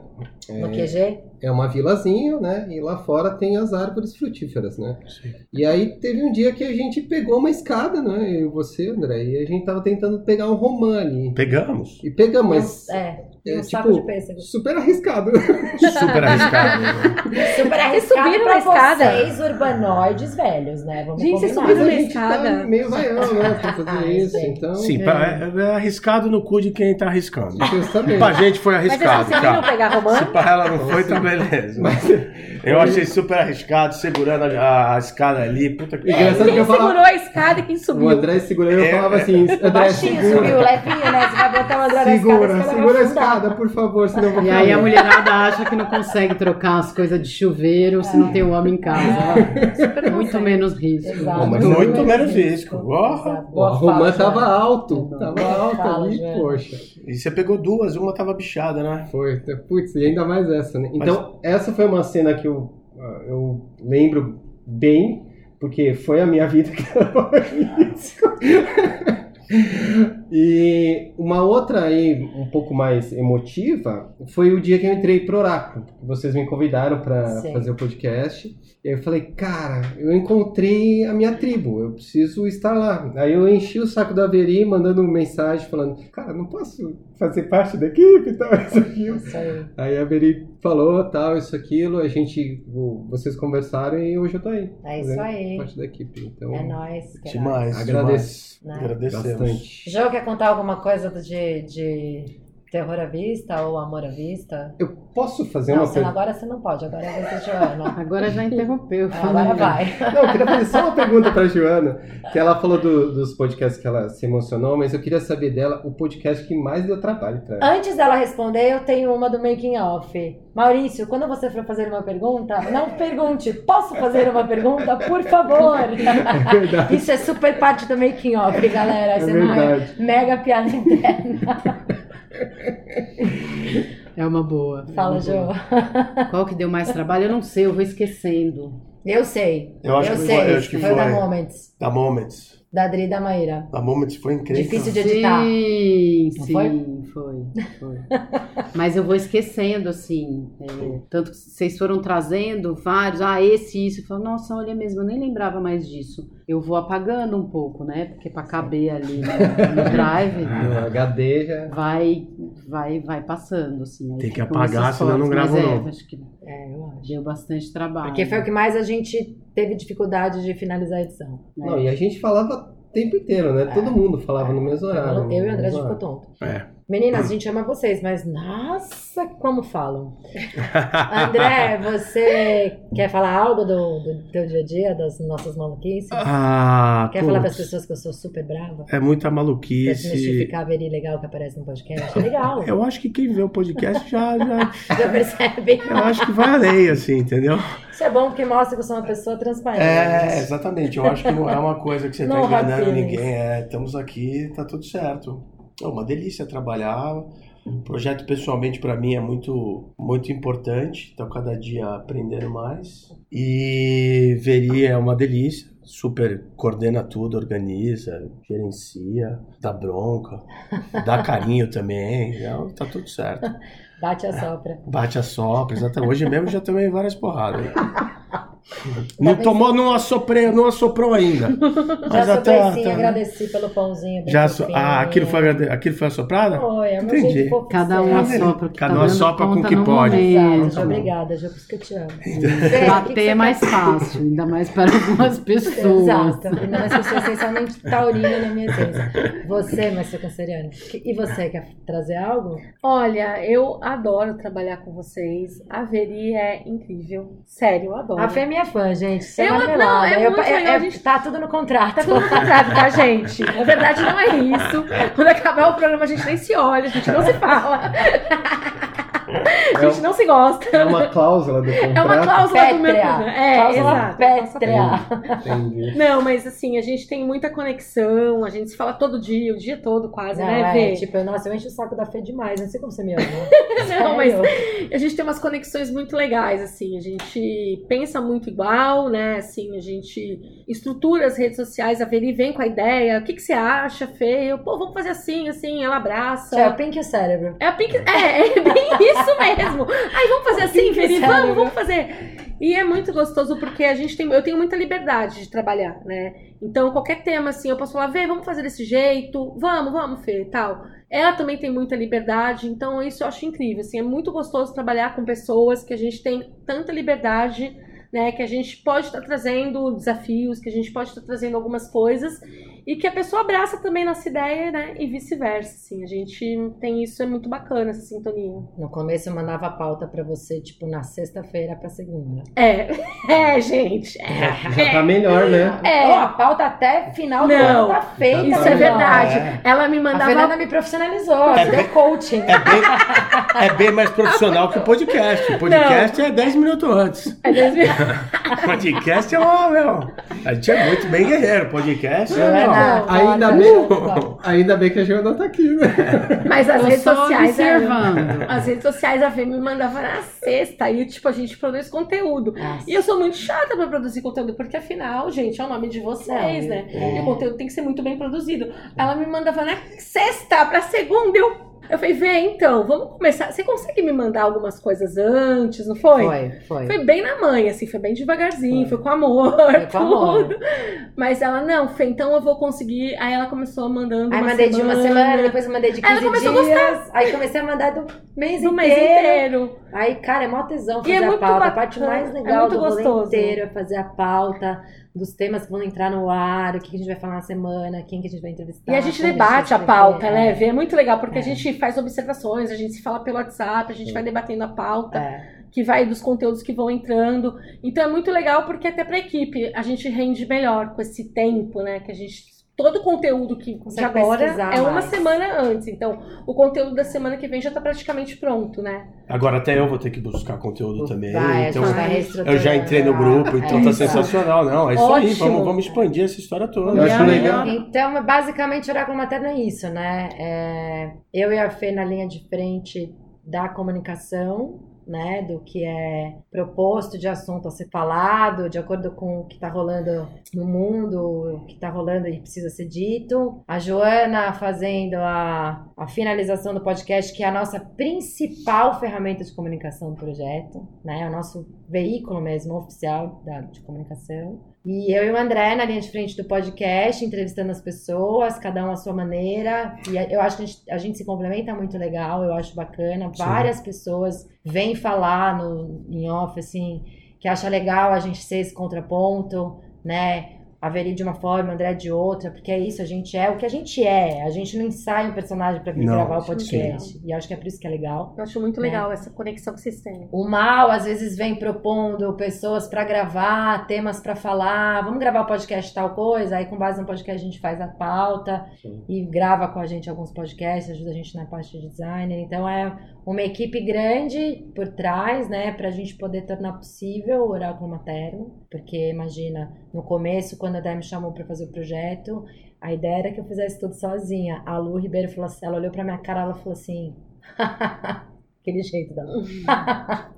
Speaker 1: No QG?
Speaker 4: É uma vilazinha, né? E lá fora tem as árvores frutíferas, né? E aí teve um dia que a gente pegou uma escada, né? Eu e você, André, e a gente tava tentando pegar um romã ali.
Speaker 2: Pegamos.
Speaker 4: E pegamos, mas
Speaker 1: É,
Speaker 4: é,
Speaker 1: um saco
Speaker 4: tipo,
Speaker 1: de pêssego.
Speaker 4: super arriscado.
Speaker 2: Super arriscado. né?
Speaker 1: Super arriscado
Speaker 3: subiram
Speaker 1: pra
Speaker 3: na escada.
Speaker 1: vocês, urbanoides velhos, né? Vamos
Speaker 3: Gente, vocês
Speaker 1: combinar.
Speaker 3: subiram
Speaker 4: Mas a
Speaker 3: na
Speaker 4: tá
Speaker 3: escada.
Speaker 4: meio vaião, né? Pra fazer isso.
Speaker 1: sei.
Speaker 4: Então,
Speaker 2: Sim, pra- é, é arriscado no cu de quem tá arriscando.
Speaker 4: justamente.
Speaker 2: Pra gente foi
Speaker 1: Mas vocês
Speaker 2: arriscado,
Speaker 1: conseguiram
Speaker 2: cara.
Speaker 1: pegar
Speaker 2: Se
Speaker 1: romã?
Speaker 2: pra ela não foi, tá beleza. Eu achei super arriscado, segurando a, a escada ali. Puta que
Speaker 4: Engraçado que
Speaker 3: Quem
Speaker 4: eu falava.
Speaker 3: segurou a escada e quem
Speaker 4: O
Speaker 3: subiu?
Speaker 4: André segurando, eu
Speaker 2: É,
Speaker 4: falava assim: André,
Speaker 1: Baixinho
Speaker 4: segura.
Speaker 1: subiu, levinho, né? Você vai botar o André na escada,
Speaker 4: Segura, segura a escada, por favor, senão eu vou
Speaker 5: E aí a mulherada acha que não consegue trocar as coisas de chuveiro se não tem o homem em casa. Muito menos risco.
Speaker 1: Exato.
Speaker 4: Mas
Speaker 2: muito menos risco. Ó.
Speaker 4: Ó, A romã tava alto, tava alto
Speaker 1: fala,
Speaker 4: ali,
Speaker 1: Joana.
Speaker 4: poxa.
Speaker 2: E você pegou duas, uma tava bichada, né?
Speaker 4: Foi, putz, e ainda mais essa, né? Então, essa foi uma cena que ah, eu lembro bem, porque foi a minha vida que risco. E uma outra aí, um pouco mais emotiva, foi o dia que eu entrei pro Oráculo. Vocês me convidaram para fazer o podcast. E aí eu falei, cara, eu encontrei a minha tribo, eu preciso estar lá. Aí eu enchi o saco da Veri, mandando mensagem, falando, cara, não posso fazer parte da equipe e tal, isso aqui.
Speaker 1: Isso aí.
Speaker 4: A Veri falou, tal, isso, aquilo, a gente, vocês conversaram e hoje eu tô aí.
Speaker 1: É isso aí.
Speaker 4: Parte da equipe, então,
Speaker 1: É nóis. é
Speaker 2: Demais.
Speaker 4: Agradeço.
Speaker 1: Né?
Speaker 2: demais. Agradecemos.
Speaker 4: bastante.
Speaker 1: Jô, quer contar alguma coisa de, de terror à vista ou amor à vista?
Speaker 4: Eu posso fazer
Speaker 1: não,
Speaker 4: uma pergunta?
Speaker 1: agora você não pode, agora é você, Joana.
Speaker 5: Agora já interrompeu.
Speaker 1: Agora vai.
Speaker 4: Não, eu queria fazer só uma pergunta pra Joana, que ela falou do- dos podcasts que ela se emocionou, mas eu queria saber dela o podcast que mais deu trabalho pra ela.
Speaker 1: Antes dela responder, eu tenho uma do making off. Maurício, quando você for fazer uma pergunta, não pergunte, posso fazer uma pergunta, por favor?
Speaker 4: verdade.
Speaker 1: Isso é super parte do making off, galera.
Speaker 4: É
Speaker 1: Isso é
Speaker 4: verdade.
Speaker 1: mega piada interna.
Speaker 5: É uma boa. é
Speaker 1: Fala. Jô.
Speaker 5: Qual que deu mais trabalho? Eu não sei, eu vou esquecendo.
Speaker 1: Eu sei.
Speaker 2: Eu acho que foi-
Speaker 1: sei.
Speaker 2: eu acho que
Speaker 1: foi o da
Speaker 2: foi.
Speaker 1: Moments,
Speaker 2: Da Moments.
Speaker 1: Da Adri e da Maíra.
Speaker 2: Da Moments foi incrível.
Speaker 1: Difícil de editar.
Speaker 5: Sim,
Speaker 1: Não
Speaker 5: sim, foi? Foi, Mas eu vou esquecendo, assim. é, tanto que vocês foram trazendo vários, ah, esse, isso. Eu falo, nossa, olha mesmo, eu nem lembrava mais disso. Eu vou apagando um pouco, né? Porque pra caber ali no, no drive,
Speaker 4: No HD já.
Speaker 5: vai, vai, vai passando, assim. Aí
Speaker 2: Tem que apagar, senão não
Speaker 5: cortes,
Speaker 2: grava
Speaker 5: mas é,
Speaker 2: não.
Speaker 5: acho que
Speaker 1: É, eu acho.
Speaker 5: deu bastante trabalho.
Speaker 1: Porque foi o que mais a gente teve dificuldade de finalizar a edição.
Speaker 5: É.
Speaker 4: Não, e a gente falava tempo inteiro, né? Todo mundo falava no mesmo horário.
Speaker 1: Eu e o
Speaker 4: no
Speaker 1: André ficou tonto.
Speaker 2: É.
Speaker 1: Meninas, a gente ama vocês, mas nossa, como falam. André, você quer falar algo do, do teu dia a dia, das nossas maluquices?
Speaker 2: Ah,
Speaker 1: Quer falar para as
Speaker 2: putz,
Speaker 1: pessoas que eu sou super brava?
Speaker 2: É muita
Speaker 1: Quer
Speaker 2: maluquice.
Speaker 1: desmistificar a Veri legal que aparece no podcast? É legal.
Speaker 2: Eu acho que quem vê o podcast já, já.
Speaker 1: Já percebe?
Speaker 2: Eu acho que vai além, assim, entendeu?
Speaker 1: Isso é bom porque mostra que eu sou uma pessoa transparente.
Speaker 2: É, exatamente. Eu acho que não é uma coisa que você tá
Speaker 1: No hard
Speaker 2: enganando ninguém. É, estamos aqui, tá tudo certo. É uma delícia trabalhar. O projeto, pessoalmente, para mim é muito, muito importante. Então, cada dia aprendendo mais. E Veri é uma delícia. Super coordena tudo, organiza, gerencia, dá bronca, dá carinho também. Então, tá tudo certo.
Speaker 1: Bate a sopra.
Speaker 2: Bate a sopra, exatamente. Hoje mesmo já tomei várias porradas. Não tomou, não assoprou, não assoprou ainda. Mas
Speaker 1: Já
Speaker 2: até.
Speaker 1: sim,
Speaker 2: até-
Speaker 1: agradeci pelo pãozinho.
Speaker 2: já so-. Ah, aquilo foi, agrade- aquilo foi assoprado?
Speaker 1: Foi, é
Speaker 2: Entendi.
Speaker 1: de
Speaker 5: Cada um assopra o que
Speaker 2: Cada
Speaker 5: tá
Speaker 2: um assopra com o que pode.
Speaker 1: Exato, obrigada, Ju, por isso que eu te amo.
Speaker 5: Bater é mais fácil, ainda mais para algumas pessoas.
Speaker 1: Exato, ainda mais eu sou essencialmente taurina na minha essência. Você, mas sou canceriano. E você, quer trazer algo?
Speaker 3: Olha, eu adoro trabalhar com vocês. A Veri é incrível. Sério, eu adoro.
Speaker 1: A é minha fã, gente. Isso é
Speaker 3: Eu- não, é
Speaker 1: Eu-
Speaker 3: muito legal, a gente-
Speaker 1: Tá tudo no contrato.
Speaker 3: Tá tudo no contrato, tá, gente? Na verdade, não é isso. Quando acabar o programa, a gente nem se olha, a gente não se fala. A gente não se gosta.
Speaker 4: É uma cláusula do contrato.
Speaker 3: É uma cláusula do meu
Speaker 1: Pétrea.
Speaker 3: contrato. É,
Speaker 1: Cláusula
Speaker 3: exato.
Speaker 1: pétrea.
Speaker 4: Entendi.
Speaker 3: Não, mas assim, a gente tem muita conexão, a gente se fala todo dia, o dia todo quase,
Speaker 1: Não,
Speaker 3: né,
Speaker 1: é,
Speaker 3: Vê?
Speaker 1: tipo, nossa, eu encho o saco da Fê demais. Não sei como você me ama.
Speaker 3: Não, mas a gente tem umas conexões muito legais, assim, a gente pensa muito igual, né, assim, a gente estrutura as redes sociais, a Veri vem com a ideia, o que, que você acha, Fê? Eu, pô, vamos fazer assim, assim, ela abraça.
Speaker 1: É o Pink o cérebro.
Speaker 3: É a Pink. É, é bem isso mesmo. Aí vamos fazer assim,
Speaker 1: cérebro.
Speaker 3: vamos, vamos fazer. E é muito gostoso porque a gente tem. Eu tenho muita liberdade de trabalhar, né? Então, qualquer tema, assim, eu posso falar, Vê, vamos fazer desse jeito, vamos, vamos, Fê, tal. Ela também tem muita liberdade, então isso eu acho incrível. Assim, é muito gostoso trabalhar com pessoas que a gente tem tanta liberdade, né? Que a gente pode estar trazendo desafios, que a gente pode estar trazendo algumas coisas e que a pessoa abraça também nossa ideia, né? E vice-versa, assim. A gente tem isso, é muito bacana essa sintonia.
Speaker 1: No começo eu mandava a pauta pra você, tipo, na sexta-feira pra segunda.
Speaker 3: É, é, gente.
Speaker 4: Já, já tá melhor, né?
Speaker 3: É.
Speaker 1: Ó, a pauta até final do
Speaker 3: Não,
Speaker 1: ano tá feita.
Speaker 3: Isso é verdade.
Speaker 2: É.
Speaker 3: Ela me
Speaker 1: A
Speaker 3: mandava.
Speaker 1: Fernanda me profissionalizou,
Speaker 2: É bem-
Speaker 1: coaching.
Speaker 2: É bem, é bem mais profissional que o podcast. O podcast é 10 minutos antes.
Speaker 3: É dois mil-
Speaker 2: O podcast é uma, meu. A gente é muito bem guerreiro. Podcast é,
Speaker 1: Joana,
Speaker 2: meu.
Speaker 4: Ainda
Speaker 1: bota-
Speaker 4: bem, ainda bem que a Giovana tá aqui, né?
Speaker 3: Mas as
Speaker 5: Eu
Speaker 3: redes sociais. é-
Speaker 5: observando.
Speaker 3: As redes sociais a Fê me mandava na sexta e, tipo, a gente produz conteúdo.
Speaker 1: Nossa.
Speaker 3: E eu sou muito chata pra produzir conteúdo, porque afinal, gente, é o nome de vocês,
Speaker 1: Não,
Speaker 3: né?
Speaker 1: é.
Speaker 3: E o conteúdo tem que ser muito bem produzido. Ela me mandava na sexta pra segunda, eu. Eu falei, vê, então, vamos começar. Você consegue me mandar algumas coisas antes, não foi?
Speaker 1: Foi, foi.
Speaker 3: Foi bem na mãe, assim, foi bem devagarzinho, foi, com amor,
Speaker 1: Foi com
Speaker 3: tudo.
Speaker 1: amor.
Speaker 3: Mas ela, não, Fê, então eu vou conseguir. Aí ela começou mandando.
Speaker 1: Aí
Speaker 3: uma
Speaker 1: mandei de uma semana, depois eu mandei de 15
Speaker 3: Ela começou a
Speaker 1: dias. Aí comecei a mandar do mês
Speaker 3: do
Speaker 1: inteiro.
Speaker 3: mês inteiro.
Speaker 1: Aí, cara, é mó tesão fazer
Speaker 3: é
Speaker 1: a pauta. A parte
Speaker 3: bacana,
Speaker 1: mais
Speaker 3: é
Speaker 1: legal
Speaker 3: muito
Speaker 1: do rolê inteiro é fazer a pauta dos temas que vão entrar no ar, o que a gente vai falar na semana, quem que a gente vai entrevistar.
Speaker 3: E a gente debate a
Speaker 1: vai
Speaker 3: pauta,
Speaker 1: escrever.
Speaker 3: né? É muito legal, porque
Speaker 1: É.
Speaker 3: a gente faz observações, a gente se fala pelo WhatsApp, a gente vai debatendo a pauta,
Speaker 1: É.
Speaker 3: que vai dos conteúdos que vão entrando. Então é muito legal, porque até pra equipe a gente rende melhor com esse tempo, né? Que a gente. Todo o conteúdo que de agora
Speaker 1: pesquisar
Speaker 3: é uma
Speaker 1: mais.
Speaker 3: semana antes. Então, o conteúdo da semana que vem já tá praticamente pronto, né?
Speaker 2: Agora até eu vou ter que buscar conteúdo também.
Speaker 1: Vai,
Speaker 2: então
Speaker 1: vai
Speaker 2: eu
Speaker 1: reestruturando.
Speaker 2: já entrei no grupo, então
Speaker 1: É
Speaker 2: tá sensacional. Não, é isso aí.
Speaker 3: Ótimo.
Speaker 2: Vamos, vamos expandir essa história toda.
Speaker 4: Eu acho legal.
Speaker 1: Então, basicamente, Oráculo Materno é isso, né? É, eu e a Fê na linha de frente da comunicação, né? Do que é proposto de assunto a ser falado, de acordo com o que tá rolando no mundo, o que tá rolando e precisa ser dito. A Joana fazendo a, a finalização do podcast, que é a nossa principal ferramenta de comunicação do projeto, né? É o nosso veículo mesmo oficial da, de comunicação. E eu e o André na linha de frente do podcast, entrevistando as pessoas, cada um à sua maneira. E eu acho que a gente, a gente se complementa muito legal, eu acho bacana.
Speaker 2: Sim.
Speaker 1: Várias pessoas vêm falar no, em off, assim, que acha legal a gente ser esse contraponto, né? A Veri de uma forma, o André de outra, porque é isso, a gente é o que a gente é. A gente não ensaia um personagem pra vir
Speaker 2: Não,
Speaker 1: gravar o podcast. E acho que é por isso que é legal.
Speaker 3: Eu acho muito
Speaker 1: Né?
Speaker 3: legal essa conexão que vocês têm.
Speaker 1: O mal às vezes vem propondo pessoas pra gravar, temas pra falar. Vamos gravar o podcast tal coisa, aí com base no podcast a gente faz a pauta
Speaker 4: Sim.
Speaker 1: e grava com a gente alguns podcasts, ajuda a gente na parte de designer. Então é uma equipe grande por trás, né, pra gente poder tornar possível o Oráculo Materno, porque imagina, no começo quando a Dé me chamou pra fazer o projeto, a ideia era que eu fizesse tudo sozinha. A Lu Ribeiro falou assim, ela olhou pra minha cara, ela falou assim, aquele jeito dela.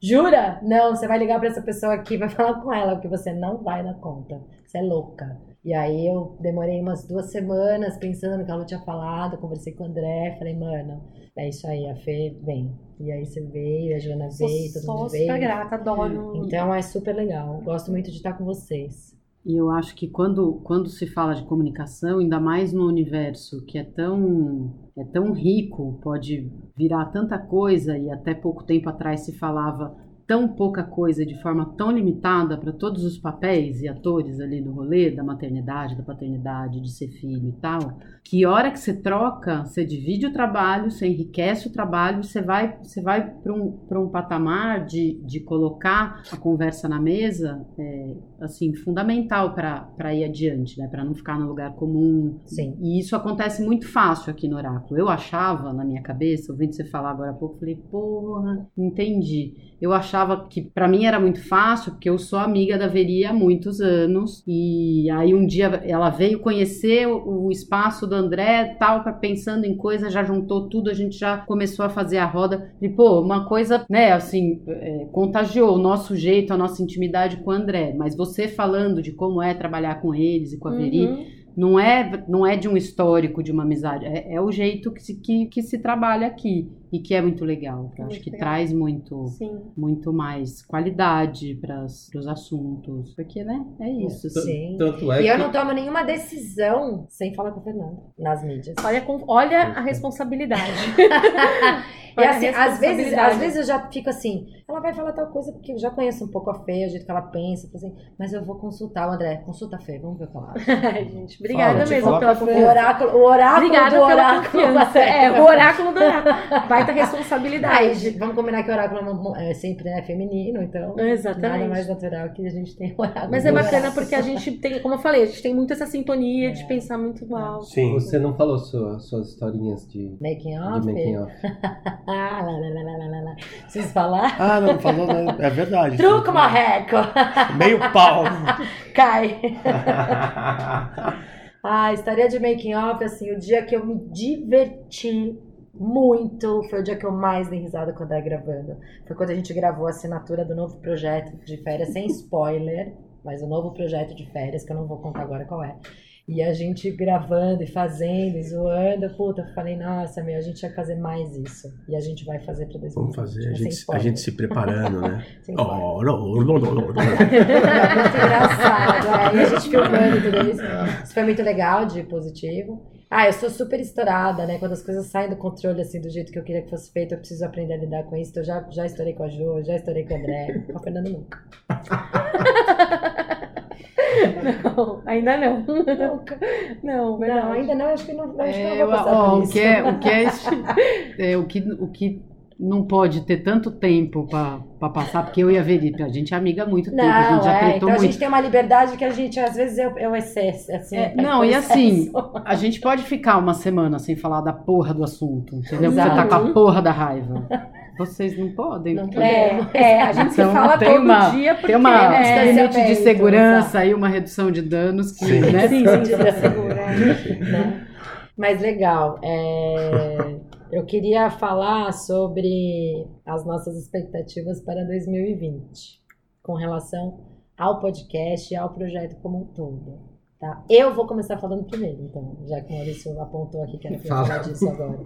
Speaker 1: Jura? Não, você vai ligar pra essa pessoa aqui, vai falar com ela, porque você não vai dar conta. Você é louca. E aí eu demorei umas duas semanas pensando no que a Lu tinha falado, conversei com o André, falei, mano, é isso aí, a Fê vem. E aí você veio, a Joana
Speaker 3: Sou
Speaker 1: veio, todo mundo
Speaker 3: super
Speaker 1: veio.
Speaker 3: grata, adoro.
Speaker 1: Então é super legal. Gosto muito de estar com vocês.
Speaker 5: E eu acho que quando, quando se fala de comunicação, ainda mais no universo que é tão, é tão rico, pode virar tanta coisa, e até pouco tempo atrás se falava tão pouca coisa de forma tão limitada para todos os papéis e atores ali do rolê, da maternidade, da paternidade, de ser filho e tal, que hora que você troca, você divide o trabalho, você enriquece o trabalho, você vai, você vai para um, pra um patamar de, de colocar a conversa na mesa, é, assim, fundamental para ir adiante, né? Para não ficar no lugar comum.
Speaker 1: Sim.
Speaker 5: E isso acontece muito fácil aqui no Oráculo. Eu achava, na minha cabeça, ouvindo você falar agora há pouco, falei, porra, entendi. Eu achava que para mim era muito fácil, porque eu sou amiga da Veri há muitos anos. E aí um dia ela veio conhecer o, espaço do André, tal, pra- pensando em coisa, já juntou tudo, a gente já começou a fazer a roda. E, pô, uma coisa, né, assim, é, contagiou o nosso jeito, a nossa intimidade com o André. Mas você falando de como é trabalhar com eles e com a Veri,
Speaker 3: Uhum.
Speaker 5: não é, não é de um histórico, de uma amizade, é, é o jeito que se, que, que se trabalha aqui e que é muito legal. que eu acho
Speaker 3: Muito
Speaker 5: que
Speaker 3: legal.
Speaker 5: traz muito,
Speaker 3: Sim.
Speaker 5: muito mais qualidade para os assuntos, porque, né, é isso.
Speaker 4: T-
Speaker 1: Sim.
Speaker 4: Tanto é
Speaker 1: E eu
Speaker 4: que
Speaker 1: não tomo nenhuma decisão sem falar com o Fernando nas mídias.
Speaker 3: Olha, com- olha a responsabilidade.
Speaker 1: E assim, às vezes, às vezes eu já fico assim, ela vai falar tal coisa porque eu já conheço um pouco a Fê, o jeito que ela pensa, assim, mas eu vou consultar o André, consulta a Fê, vamos ver o que ela acha.
Speaker 3: Gente, obrigada
Speaker 2: Fala,
Speaker 3: mesmo pela
Speaker 2: pra
Speaker 1: O
Speaker 3: confiança.
Speaker 1: oráculo, o oráculo
Speaker 3: Obrigada
Speaker 1: do
Speaker 3: pela
Speaker 1: oráculo.
Speaker 3: confiança. É, o oráculo do oráculo. Baita
Speaker 1: Ai,
Speaker 3: responsabilidade.
Speaker 1: gente, vamos combinar que o oráculo é sempre né, feminino, então
Speaker 3: Exatamente.
Speaker 1: nada mais natural que a gente tenha o oráculo.
Speaker 3: Mas é bacana porque a gente tem, como eu falei, a gente tem muito essa sintonia de pensar muito igual.
Speaker 2: Sim.
Speaker 4: você não falou sua- suas historinhas de,
Speaker 1: Making
Speaker 4: de
Speaker 1: off?
Speaker 4: making off.
Speaker 1: Ah, lá, lá, lá, lá, lá. Preciso falar?
Speaker 2: Ah, não, falou, né? é verdade.
Speaker 1: Truco, marreco!
Speaker 2: Meio pau.
Speaker 1: Cai! Ah, história de making off, assim, o dia que eu me diverti muito foi o dia que eu mais dei risada quando eu gravando. Foi quando a gente gravou a assinatura do novo projeto de férias, sem spoiler, mas o novo projeto de férias, que eu não vou contar agora qual é. E a gente gravando e fazendo e zoando, puta, eu falei, nossa, meu, a gente vai fazer mais isso. E a gente vai fazer pra 2020.
Speaker 2: Vamos fazer, a gente, a gente se preparando, né? Oh, não, não, não, não.
Speaker 1: É muito engraçado. é. E a gente filmando tudo isso. Isso foi muito legal, de positivo. Ah, eu sou super estourada, né? Quando as coisas saem do controle, assim, do jeito que eu queria que fosse feito, eu preciso aprender a lidar com isso. Então, eu já, já estourei com a Jo, já estourei com o André. Com o Fernando nunca.
Speaker 3: Não, ainda não.
Speaker 1: Nunca.
Speaker 3: Não,
Speaker 1: Não, ainda não. Acho que não, acho que
Speaker 5: É,
Speaker 1: não vou passar
Speaker 5: ó,
Speaker 1: por
Speaker 5: o
Speaker 1: isso.
Speaker 5: que é, o que é, esse- é, o que o que não pode ter tanto tempo para passar, porque eu e a Veri, a gente é amiga há muito tempo, a
Speaker 1: Não,
Speaker 5: gente já
Speaker 1: é, então a
Speaker 5: muito.
Speaker 1: gente tem uma liberdade que a gente, às vezes, eu, eu excesso, assim.
Speaker 5: É,
Speaker 1: eu
Speaker 5: não, e assim, a gente pode ficar uma semana sem falar da porra do assunto, entendeu? Porque Você
Speaker 1: Exato.
Speaker 5: tá com a porra da raiva. Vocês não podem.
Speaker 1: Não
Speaker 5: porque-.
Speaker 3: É, é, a gente se
Speaker 5: Então,
Speaker 3: fala
Speaker 5: tem
Speaker 3: todo
Speaker 5: uma-
Speaker 3: dia porque
Speaker 5: Tem uma
Speaker 3: é,
Speaker 5: um limite de
Speaker 1: distanciamento,
Speaker 5: segurança aí, uma redução de danos que,
Speaker 2: Sim.
Speaker 5: né?
Speaker 3: Sim, sim, sim, segura.
Speaker 1: né? Mas legal. é, eu queria falar sobre as nossas expectativas para 2020 com relação ao podcast e ao projeto como um todo. Tá? Eu vou começar falando primeiro, então, já que o Maurício apontou aqui que era
Speaker 4: Fala.
Speaker 1: falar disso agora.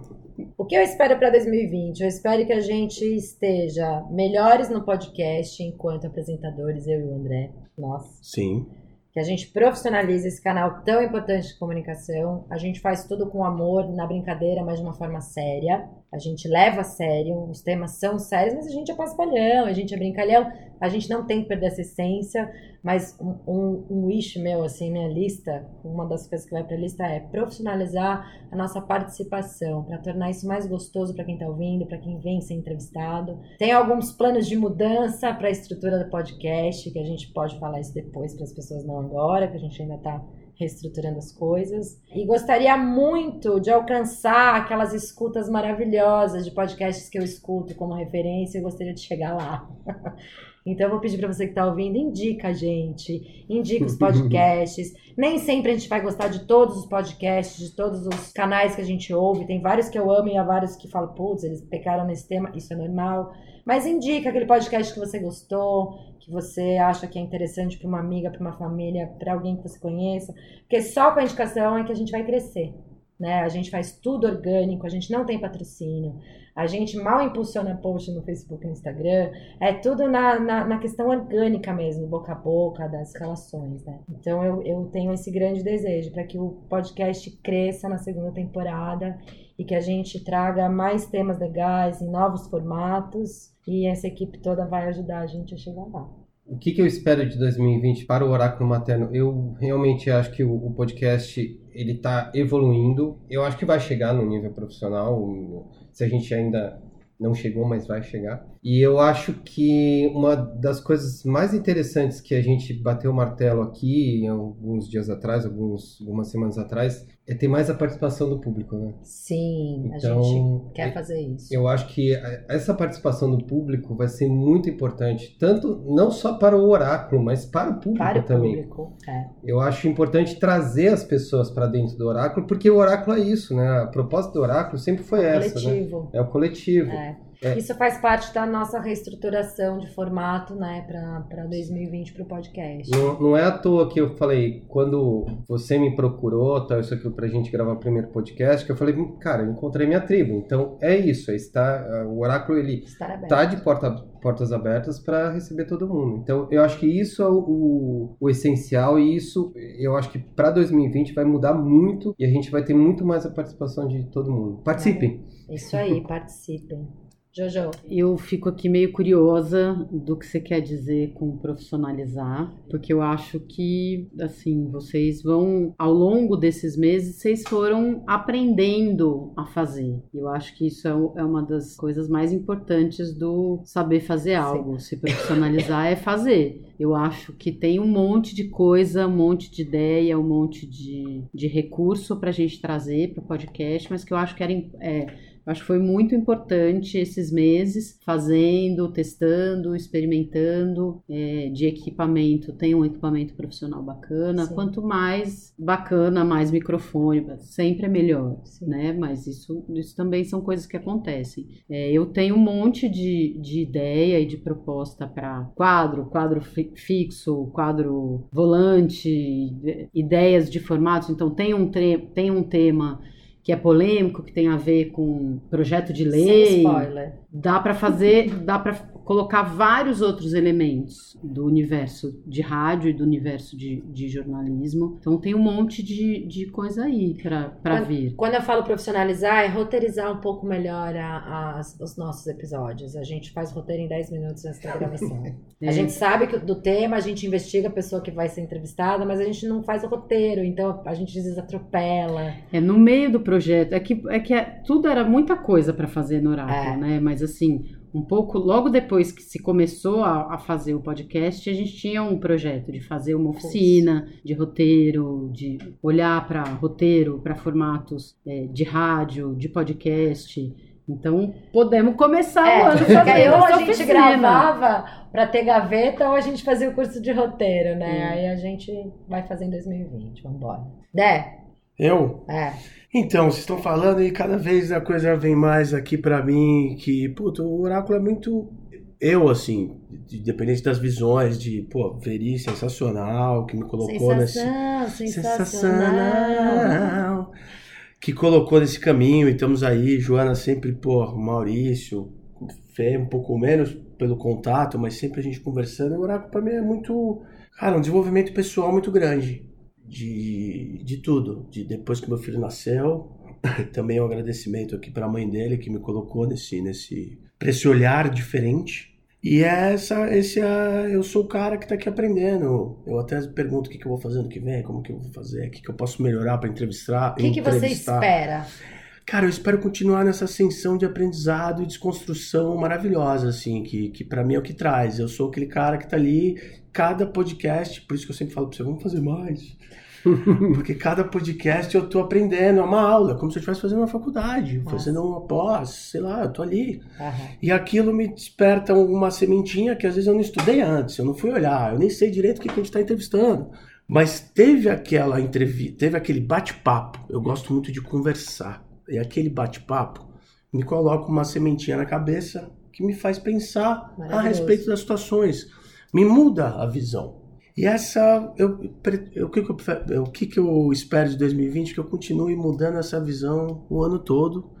Speaker 1: O que eu espero para 2020? Eu espero que a gente esteja melhores no podcast enquanto apresentadores, eu e o André, nós
Speaker 2: Sim.
Speaker 1: Que a gente profissionalize esse canal tão importante de comunicação. A gente faz tudo com amor, na brincadeira, mas de uma forma séria. A gente leva a sério, os temas são sérios, mas a gente é paspalhão, a gente é brincalhão. A gente não tem que perder essa essência, mas um, um, um wish meu, assim, minha lista, uma das coisas que vai pra lista é profissionalizar a nossa participação, para tornar isso mais gostoso para quem tá ouvindo, para quem vem ser entrevistado. Tem alguns planos de mudança para a estrutura do podcast, que a gente pode falar isso depois para as pessoas não agora, que a gente ainda tá reestruturando as coisas. E gostaria muito de alcançar aquelas escutas maravilhosas de podcasts que eu escuto como referência e gostaria de chegar lá. Então eu vou pedir para você que está ouvindo, indica a gente, indica os podcasts. Nem sempre a gente vai gostar de todos os podcasts, de todos os canais que a gente ouve. Tem vários que eu amo e há vários que falam, putz, eles pecaram nesse tema, isso é normal. Mas indica aquele podcast que você gostou, que você acha que é interessante para uma amiga, para uma família, para alguém que você conheça. Porque só com a indicação é que a gente vai crescer. Né? A gente faz tudo orgânico, a gente não tem patrocínio, a gente mal impulsiona post no Facebook e no Instagram, é tudo na, na, na, questão orgânica mesmo, boca a boca, das relações, né? Então eu, eu tenho esse grande desejo para que o podcast cresça na segunda temporada e que a gente traga mais temas legais em novos formatos e essa equipe toda vai ajudar a gente a chegar lá.
Speaker 4: O que, que eu espero de 2020 para o Oráculo Materno? Eu realmente acho que o, o podcast ele está evoluindo. Eu acho que vai chegar no nível profissional. Se a gente ainda não chegou, mas vai chegar. E eu acho que uma das coisas mais interessantes que a gente bateu o martelo aqui alguns dias atrás, alguns, algumas semanas atrás, é ter mais a participação do público, né?
Speaker 1: Sim, então, a gente quer fazer isso.
Speaker 4: Eu acho que essa participação do público vai ser muito importante, tanto não só para o oráculo, mas para o público
Speaker 1: para o
Speaker 4: também.
Speaker 1: Público, é.
Speaker 4: Eu acho importante trazer as pessoas para dentro do oráculo, porque o oráculo é isso, né? A proposta do oráculo sempre foi
Speaker 1: é
Speaker 4: essa,
Speaker 1: coletivo.
Speaker 4: né? É o coletivo.
Speaker 1: É. É. Isso faz parte da nossa reestruturação de formato, né, para 2020 para o podcast.
Speaker 4: Não, não, é à toa que eu falei, quando você me procurou, tal, isso aqui pra gente gravar o primeiro podcast, que eu falei, cara, eu encontrei minha tribo. Então é isso, é está, o oráculo ele está de porta, portas abertas para receber todo mundo. Então eu acho que isso é o, o essencial e isso eu acho que para 2020 vai mudar muito e a gente vai ter muito mais a participação de todo mundo. Participem!
Speaker 1: É, isso aí, participem. Jojo.
Speaker 5: Eu fico aqui meio curiosa do que você quer dizer com profissionalizar, porque eu acho que, assim, vocês vão, ao longo desses meses, vocês foram aprendendo a fazer. Eu acho que isso é, é uma das coisas mais importantes do saber fazer algo. Sim. Se profissionalizar é fazer. Eu acho que tem um monte de coisa, um monte de ideia, um monte de, de recurso para a gente trazer para o podcast, mas que eu acho que era. É, Acho que foi muito importante esses meses fazendo, testando, experimentando é, de equipamento. Tem um equipamento profissional bacana. Sim. Quanto mais bacana, mais microfone, sempre é melhor, Sim. né? Mas isso, isso também são coisas que acontecem. É, eu tenho um monte de, de ideia e de proposta para quadro, quadro fixo, quadro volante, ideias de formatos. Então tem um, tem um tema que é polêmico, que tem a ver com projeto de lei.
Speaker 1: Sem spoiler.
Speaker 5: Dá para fazer, dá para colocar vários outros elementos do universo de rádio e do universo de, de jornalismo. Então tem um monte de, de coisa aí para vir.
Speaker 1: Quando eu falo profissionalizar, é roteirizar um pouco melhor a, a, os nossos episódios. A gente faz roteiro em 10 minutos antes da gravação. é. A gente sabe que do tema, a gente investiga a pessoa que vai ser entrevistada, mas a gente não faz o roteiro, então a gente às vezes atropela.
Speaker 5: É no meio do projeto. É que, é que é, tudo era muita coisa para fazer no Oráculo, é. né? Mas assim, um pouco logo depois que se começou a, a, fazer o podcast, a gente tinha um projeto de fazer uma oficina de roteiro, de olhar para roteiro, para formatos é, de rádio, de podcast. Então, podemos começar
Speaker 1: é,
Speaker 5: o ano
Speaker 1: fazendo Ou a gente oficina. gravava para ter gaveta ou a gente fazia o curso de roteiro, né? Aí a gente vai fazer em 2020. Vamos embora. Dé?
Speaker 2: Eu?
Speaker 1: É.
Speaker 2: Então, vocês estão falando e cada vez a coisa vem mais aqui para mim que, puto, o oráculo é muito eu, assim, independente das visões, de, pô, Veri, sensacional, que me colocou
Speaker 1: Sensação,
Speaker 2: nesse. Sensacional. Que colocou nesse caminho e estamos aí, Joana sempre, pô, Maurício, Fê um pouco menos pelo contato, mas sempre a gente conversando. O oráculo pra mim é muito, cara, um desenvolvimento pessoal muito grande de, de tudo. De depois que meu filho nasceu, também um agradecimento aqui para a mãe dele que me colocou nesse nesse pra esse olhar diferente. E é essa, esse é, eu sou o cara que está aqui aprendendo. Eu até pergunto o que, que eu vou fazer no que vem, como que eu vou fazer, o que, que eu posso melhorar para entrevistar.
Speaker 1: O que, que você espera?
Speaker 2: Cara, eu espero continuar nessa ascensão de aprendizado e desconstrução maravilhosa, assim, que, que para mim é o que traz. Eu sou aquele cara que tá ali, cada podcast, por isso que eu sempre falo pra você, vamos fazer mais Porque cada podcast eu tô aprendendo, é uma aula, como se eu estivesse fazendo uma faculdade,
Speaker 1: Nossa.
Speaker 2: fazendo uma pós, sei lá, eu tô ali.
Speaker 1: Aham.
Speaker 2: E aquilo me desperta uma sementinha que às vezes eu não estudei antes, eu não fui olhar, eu nem sei direito o que que a gente está entrevistando. Mas teve aquela entrevista, teve aquele bate-papo. Eu gosto muito de conversar. E aquele bate-papo me coloca uma sementinha na cabeça que me faz pensar a respeito das situações. Me muda a visão. E essa, eu, eu- o, que que eu, o que que eu espero de 2020? Que eu continue mudando essa visão o ano todo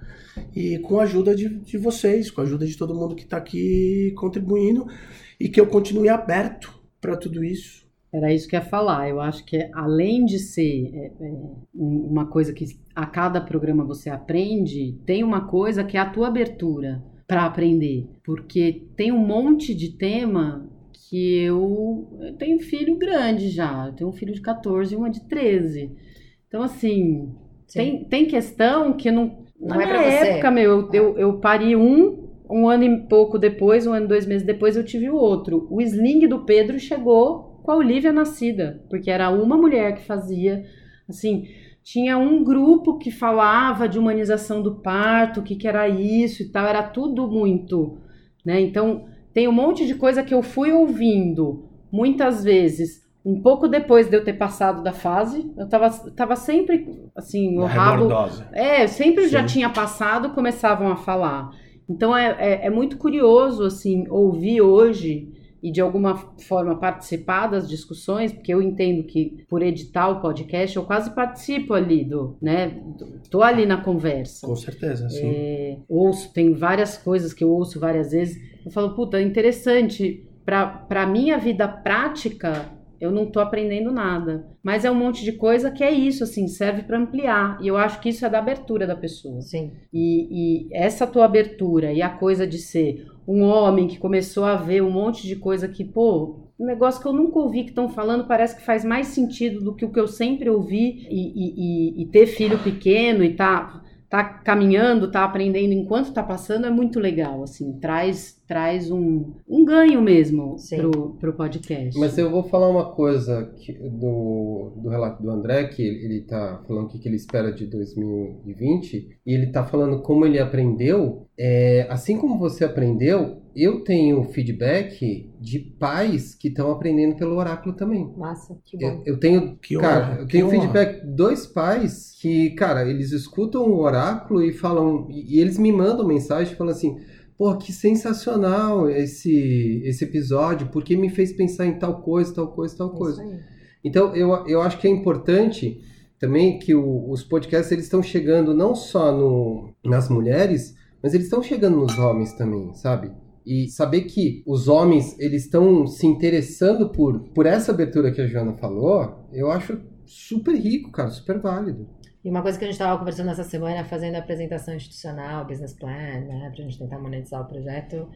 Speaker 2: e com a ajuda de, de vocês, com a ajuda de todo mundo que está aqui contribuindo e que eu continue aberto para tudo isso.
Speaker 5: Era isso que eu ia falar. Eu acho que além de ser é, é, um- uma coisa que a cada programa você aprende, tem uma coisa que é a tua abertura para aprender. Porque tem um monte de tema que eu, eu tenho filho grande já. Eu tenho um filho de 14 e uma de 13. Então, assim,
Speaker 1: Sim.
Speaker 5: tem, tem questão que não.
Speaker 1: Não
Speaker 5: na
Speaker 1: é pra você.
Speaker 5: época, meu, eu, eu, eu pari um, um ano e pouco depois, um ano, dois meses depois, eu tive o outro. O sling do Pedro chegou com a Olivia nascida, porque era uma mulher que fazia, assim, tinha um grupo que falava de humanização do parto, o que, que era isso e tal, era tudo muito, né? Então, tem um monte de coisa que eu fui ouvindo, muitas vezes, um pouco depois de eu ter passado da fase, eu tava, tava sempre, assim, o
Speaker 2: Uma
Speaker 5: rabo... É, sempre já
Speaker 2: Sim.
Speaker 5: tinha passado, começavam a falar. Então é, é, é muito curioso, assim, ouvir hoje e de alguma forma participar das discussões, porque eu entendo que por editar o podcast eu quase participo ali do, né, do- tô ali na conversa.
Speaker 2: Com certeza, sim.
Speaker 5: É, ouço, tem várias coisas que eu ouço várias vezes. Eu falo, puta, interessante. Pra, pra minha vida prática, eu não tô aprendendo nada. Mas é um monte de coisa que é isso, assim, serve pra ampliar. E eu acho que isso é da abertura da pessoa.
Speaker 1: Sim.
Speaker 5: E, e essa tua abertura e a coisa de ser um homem que começou a ver um monte de coisa que, pô, um negócio que eu nunca ouvi que estão falando parece que faz mais sentido do que o que eu sempre ouvi e, e- e- e ter filho pequeno e tá, tá caminhando, tá aprendendo enquanto tá passando é muito legal, assim, traz, traz um, um ganho mesmo
Speaker 1: Sim.
Speaker 5: pro, pro podcast.
Speaker 4: Mas eu vou falar uma coisa que- do, do relato do André, que ele, ele tá falando o que que ele espera de 2020, e ele tá falando como ele aprendeu. É, assim como você aprendeu, eu tenho feedback de pais que estão aprendendo pelo oráculo também.
Speaker 1: Massa, que
Speaker 4: Eu,
Speaker 1: bom.
Speaker 4: eu tenho,
Speaker 2: Que
Speaker 4: cara,
Speaker 2: honra,
Speaker 4: eu tenho feedback de dois pais que, cara, eles escutam o oráculo e falam, e, e eles me mandam mensagem falando assim, pô, que sensacional esse esse episódio, porque me fez pensar em tal coisa, tal coisa, tal coisa.
Speaker 1: Isso aí.
Speaker 4: Então, eu, eu acho que é importante também que o- os podcasts eles estão chegando não só no, nas mulheres, mas eles estão chegando nos homens também, sabe? E saber que os homens eles estão se interessando por, por essa abertura que a Joana falou, eu acho super rico, cara, super válido.
Speaker 1: E uma coisa que a gente estava conversando essa semana, fazendo a apresentação institucional, business plan, né, pra gente tentar monetizar o projeto,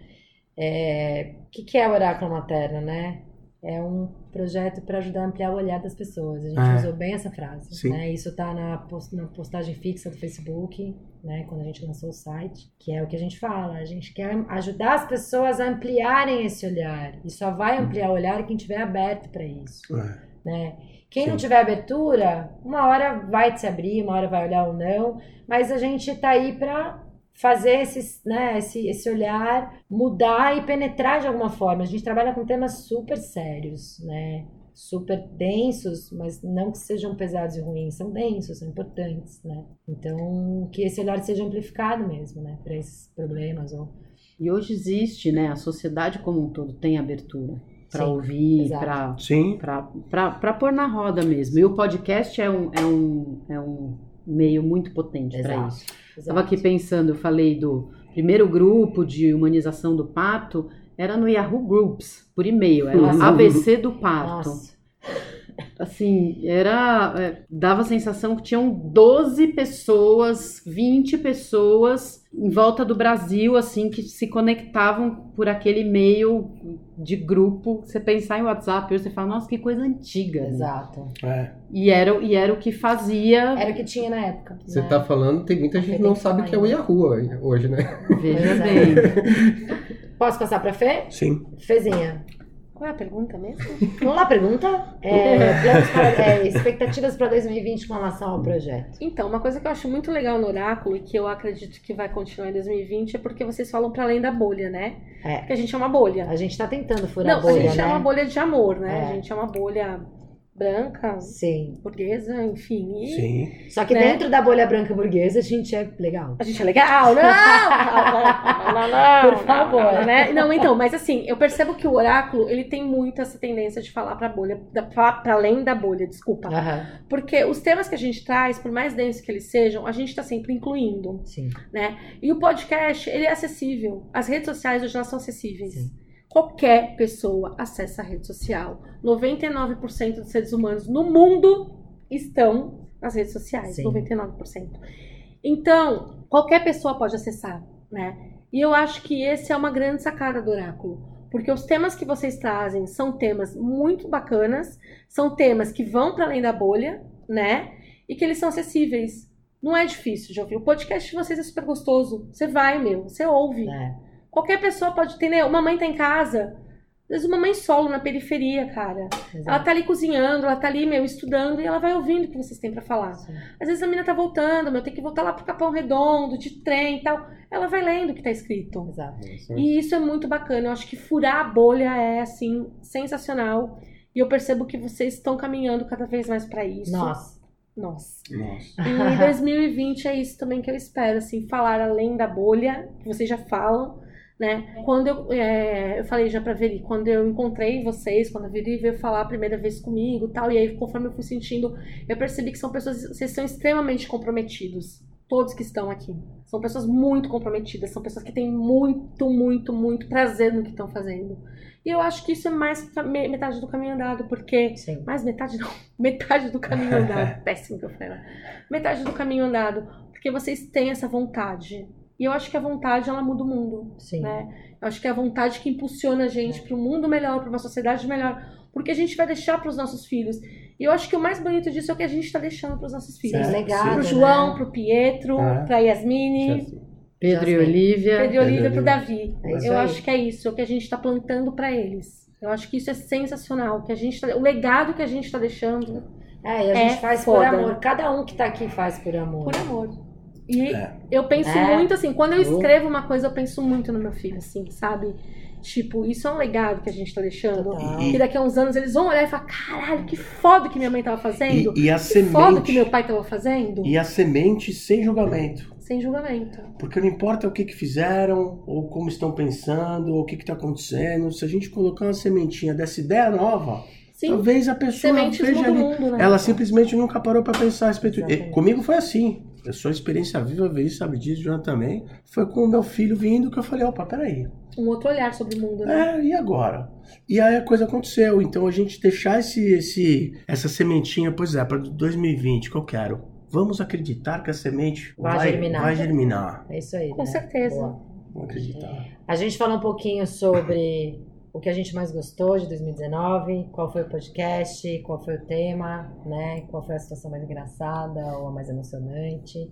Speaker 1: é... o que, que é o Oráculo Materno, né? É um projeto para ajudar a ampliar o olhar das pessoas. A gente
Speaker 2: É.
Speaker 1: usou bem essa frase. Né? Isso tá na, post- na postagem fixa do Facebook, né? Quando a gente lançou o site, que é o que a gente fala. A gente quer ajudar as pessoas a ampliarem esse olhar. E só vai ampliar o olhar quem tiver aberto para isso
Speaker 2: É.
Speaker 1: né? Quem
Speaker 2: Sim.
Speaker 1: não tiver abertura, uma hora vai se abrir, uma hora vai olhar ou não, mas a gente tá aí para fazer esses, né, esse, esse olhar mudar e penetrar de alguma forma. A gente trabalha com temas super sérios, né? Super densos, mas não que sejam pesados e ruins, são densos, são importantes, né? Então, que esse olhar seja amplificado mesmo, né, para esses problemas ou
Speaker 5: E hoje existe, né? A sociedade como um todo tem abertura para ouvir, para
Speaker 2: Sim,
Speaker 5: para pôr na roda mesmo. E o podcast é um, é um, é um meio muito potente para isso. Estava aqui pensando, eu falei do primeiro grupo de humanização do parto, era no Yahoo Groups, por e-mail, era
Speaker 1: Nossa.
Speaker 5: ABC do parto.
Speaker 1: Nossa,
Speaker 5: Assim, era. é, dava a sensação que tinham 12 pessoas, 20 pessoas em volta do Brasil, assim, que se conectavam por aquele meio de grupo. Você pensar em WhatsApp, hoje você fala, nossa, que coisa antiga. né?
Speaker 1: exato.
Speaker 2: é.
Speaker 5: E era, e era o que fazia.
Speaker 1: Era o que tinha na época.
Speaker 4: Você
Speaker 1: né?
Speaker 4: tá falando, tem muita gente que não sabe o que é o Yahoo hoje, né?
Speaker 5: Veja
Speaker 1: é.
Speaker 5: bem.
Speaker 1: Posso passar para Fê?
Speaker 2: Sim.
Speaker 1: Fezinha.
Speaker 3: Qual é a pergunta mesmo?
Speaker 1: Vamos lá, pergunta. É, planos para- é, expectativas para 2020 com relação ao projeto.
Speaker 3: Então, uma coisa que eu acho muito legal no Oráculo e que eu acredito que vai continuar em 2020 é porque vocês falam para além da bolha, né?
Speaker 1: É.
Speaker 3: Porque a gente é uma bolha.
Speaker 1: A gente tá tentando furar
Speaker 3: Não,
Speaker 1: a bolha,
Speaker 3: a gente
Speaker 1: né?
Speaker 3: é uma bolha de amor, né?
Speaker 1: É.
Speaker 3: A gente é uma bolha branca,
Speaker 1: Sim.
Speaker 3: burguesa, enfim. E
Speaker 2: Sim.
Speaker 1: Só que
Speaker 3: Né?
Speaker 1: dentro da bolha branca burguesa a gente é legal.
Speaker 3: A gente é legal, não! Não, não, não,
Speaker 1: Por favor.
Speaker 3: não, né? Não, então, mas assim, eu percebo que o oráculo, ele tem muito essa tendência de falar pra bolha, para além da bolha, desculpa.
Speaker 1: Aham.
Speaker 3: Porque os temas que a gente traz, por mais densos que eles sejam, a gente tá sempre incluindo.
Speaker 1: Sim.
Speaker 3: E o podcast, ele é acessível. As redes sociais hoje elas são acessíveis.
Speaker 1: Sim.
Speaker 3: Qualquer pessoa acessa a rede social. 99% dos seres humanos no mundo estão nas redes sociais.
Speaker 1: Sim.
Speaker 3: 99%. Então, qualquer pessoa pode acessar, né? E eu acho que esse é uma grande sacada do oráculo. Porque os temas que vocês trazem são temas muito bacanas, são temas que vão para além da bolha, né? E que eles são acessíveis. Não é difícil de ouvir. O podcast de vocês é super gostoso. Você vai, meu, você ouve.
Speaker 1: É.
Speaker 3: Qualquer pessoa pode ter, né? Uma mãe tá em casa. Às vezes uma mãe solo na periferia, cara. Ela
Speaker 1: Exato.
Speaker 3: tá ali cozinhando, ela tá ali, meu, estudando e ela vai ouvindo o que vocês têm pra falar.
Speaker 1: Sim.
Speaker 3: Às vezes a menina tá voltando, meu, tem que voltar lá pro Capão Redondo, de trem e tal. Ela vai lendo o que tá escrito.
Speaker 1: Exato.
Speaker 3: E isso é muito bacana. Eu acho que furar a bolha é, assim, sensacional. E eu percebo que vocês estão caminhando cada vez mais pra isso.
Speaker 1: Nossa.
Speaker 3: Nossa.
Speaker 2: Nossa.
Speaker 3: E em 2020 é isso também que eu espero, assim, falar além da bolha, que vocês já falam, né? Quando eu, é, eu falei já pra Veri, quando eu encontrei vocês, quando a Veri veio falar a primeira vez comigo e tal, e aí conforme eu fui sentindo, eu percebi que são pessoas, vocês são extremamente comprometidos, todos que estão aqui. São pessoas muito comprometidas, são pessoas que têm muito, muito, muito prazer no que estão fazendo. E eu acho que isso é mais metade do caminho andado, porque
Speaker 1: Sim.
Speaker 3: mais metade não, metade do caminho andado. Péssimo que eu falei. Metade do caminho andado, porque vocês têm essa vontade. E eu acho que a vontade ela muda o mundo,
Speaker 1: Sim.
Speaker 3: né? Eu acho que é a vontade que impulsiona a gente para um mundo melhor, para uma sociedade melhor, porque a gente vai deixar para os nossos filhos. E eu acho que o mais bonito disso é o que a gente está deixando para os nossos filhos.
Speaker 1: Sim,
Speaker 2: É,
Speaker 1: legado,
Speaker 3: Pro
Speaker 1: né?
Speaker 3: João, pro Pietro,
Speaker 2: É.
Speaker 3: pra Yasmine,
Speaker 5: Pedro e
Speaker 1: Já sei.
Speaker 5: Olivia.
Speaker 3: Pedro e Olivia,
Speaker 2: Pedro
Speaker 3: pro
Speaker 2: e
Speaker 3: Davi.
Speaker 1: É
Speaker 3: eu
Speaker 1: aí.
Speaker 3: acho que é isso, é o que a gente está plantando para eles. Eu acho que isso é sensacional, que a gente tá- o legado que a gente está deixando
Speaker 1: É, e a gente
Speaker 3: É
Speaker 1: faz
Speaker 3: foda.
Speaker 1: por amor. Cada um que tá aqui faz por amor.
Speaker 3: por amor. E
Speaker 2: É.
Speaker 3: eu penso
Speaker 1: É.
Speaker 3: muito assim, quando eu escrevo uma coisa, eu penso muito no meu filho, assim, sabe? Tipo, isso é um legado que a gente tá deixando.
Speaker 1: Total.
Speaker 3: Que daqui a uns anos eles vão olhar e falar: caralho, que foda que minha mãe tava fazendo.
Speaker 2: E, e a
Speaker 3: que foda que
Speaker 2: semente.
Speaker 3: meu pai tava fazendo.
Speaker 2: E a semente sem julgamento.
Speaker 3: Sem julgamento.
Speaker 2: Porque não importa o que, que fizeram, ou como estão pensando, ou o que está acontecendo. Se a gente colocar uma sementinha dessa ideia nova,
Speaker 3: Sim,
Speaker 2: talvez a pessoa
Speaker 3: sementes
Speaker 2: veja ali.
Speaker 3: mundo, né?
Speaker 2: Ela simplesmente nunca parou para pensar a respeito.
Speaker 1: Exatamente.
Speaker 2: Comigo foi assim. Eu sou experiência viva, veio, sabe disso, Joana também. Foi com o meu filho vindo que eu falei, opa, peraí.
Speaker 3: Um outro olhar sobre o mundo, né?
Speaker 2: É, e agora? E aí a coisa aconteceu. Então a gente deixar esse, esse, essa sementinha, pois é, para 2020, que eu quero. Vamos acreditar que a semente
Speaker 1: Vai germinar.
Speaker 2: Vai germinar.
Speaker 1: É isso aí.
Speaker 3: Com
Speaker 1: né?
Speaker 3: certeza.
Speaker 1: Boa.
Speaker 2: Vamos acreditar.
Speaker 1: A gente falou um pouquinho sobre o que a gente mais gostou de 2019, qual foi o podcast, qual foi o tema, né? Qual foi a situação mais engraçada ou a mais emocionante.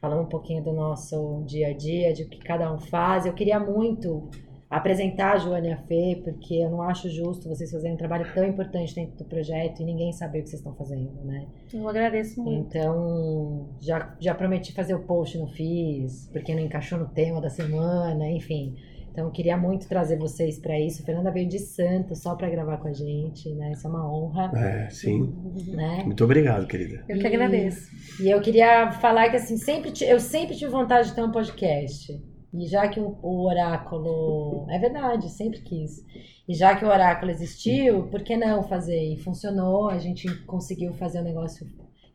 Speaker 1: Falamos um pouquinho do nosso dia a dia, de o que cada um faz. Eu queria muito apresentar a Joana e a Fê, porque eu não acho justo vocês fazerem um trabalho tão importante dentro do projeto e ninguém saber o que vocês estão fazendo, né?
Speaker 3: Eu agradeço muito.
Speaker 1: Então, já, já prometi fazer o post, não fiz, porque não encaixou no tema da semana, enfim. Então, eu queria muito trazer vocês para isso. A Fernanda veio de Santos só para gravar com a gente, né? Isso é uma honra,
Speaker 2: É, sim.
Speaker 1: né?
Speaker 2: Muito obrigado, querida.
Speaker 3: Eu que
Speaker 1: E-
Speaker 3: agradeço.
Speaker 1: E eu queria falar que, assim, sempre eu sempre tive vontade de ter um podcast. E já que o, o oráculo. É verdade, sempre quis. E já que o oráculo existiu, por que não fazer? E funcionou, a gente conseguiu fazer o negócio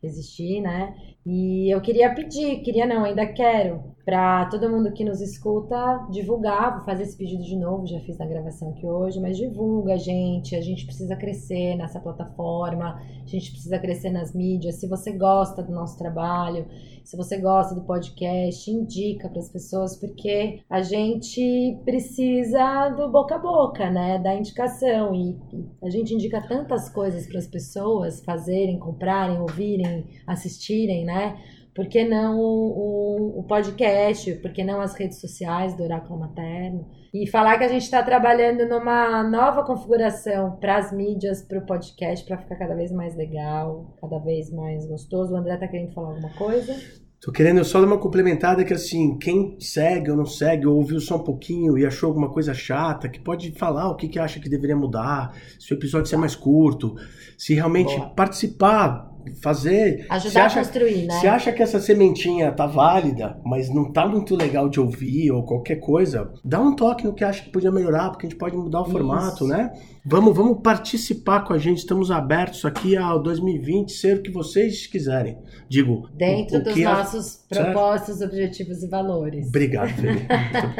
Speaker 1: existir, né? E eu queria pedir, queria não, ainda quero, para todo mundo que nos escuta divulgar, vou fazer esse pedido de novo, já fiz na gravação aqui hoje, mas divulga, gente, a gente precisa crescer nessa plataforma, a gente precisa crescer nas mídias. Se você gosta do nosso trabalho, se você gosta do podcast, indica para as pessoas, porque a gente precisa do boca a boca, né? Da indicação. E a gente indica tantas coisas para as pessoas fazerem, comprarem, ouvirem, assistirem, né? Por que não o, o- o podcast, porque não as redes sociais do Oráculo Materno. E falar que a gente está trabalhando numa nova configuração para as mídias, para o podcast, para ficar cada vez mais legal, cada vez mais gostoso. O André tá querendo falar alguma coisa?
Speaker 2: Tô querendo só dar uma complementada que assim, quem segue ou não segue, ou ouviu só um pouquinho e achou alguma coisa chata, que pode falar o que, que acha que deveria mudar, se o episódio ser mais curto, se realmente
Speaker 1: Boa.
Speaker 2: participar, fazer.
Speaker 1: Ajudar
Speaker 2: acha,
Speaker 1: a construir, né?
Speaker 2: Se acha que essa sementinha tá válida, mas não tá muito legal de ouvir ou qualquer coisa, dá um toque no que acha que podia melhorar, porque a gente pode mudar o formato, né? Vamos, vamos participar com a gente, estamos abertos aqui ao 2020, ser o que vocês quiserem. Digo,
Speaker 1: Dentro dos
Speaker 2: a-
Speaker 1: nossos propósitos, objetivos e valores.
Speaker 2: Obrigado, Felipe.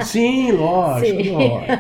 Speaker 2: Sim, lógico,
Speaker 1: Sim.
Speaker 2: lógico.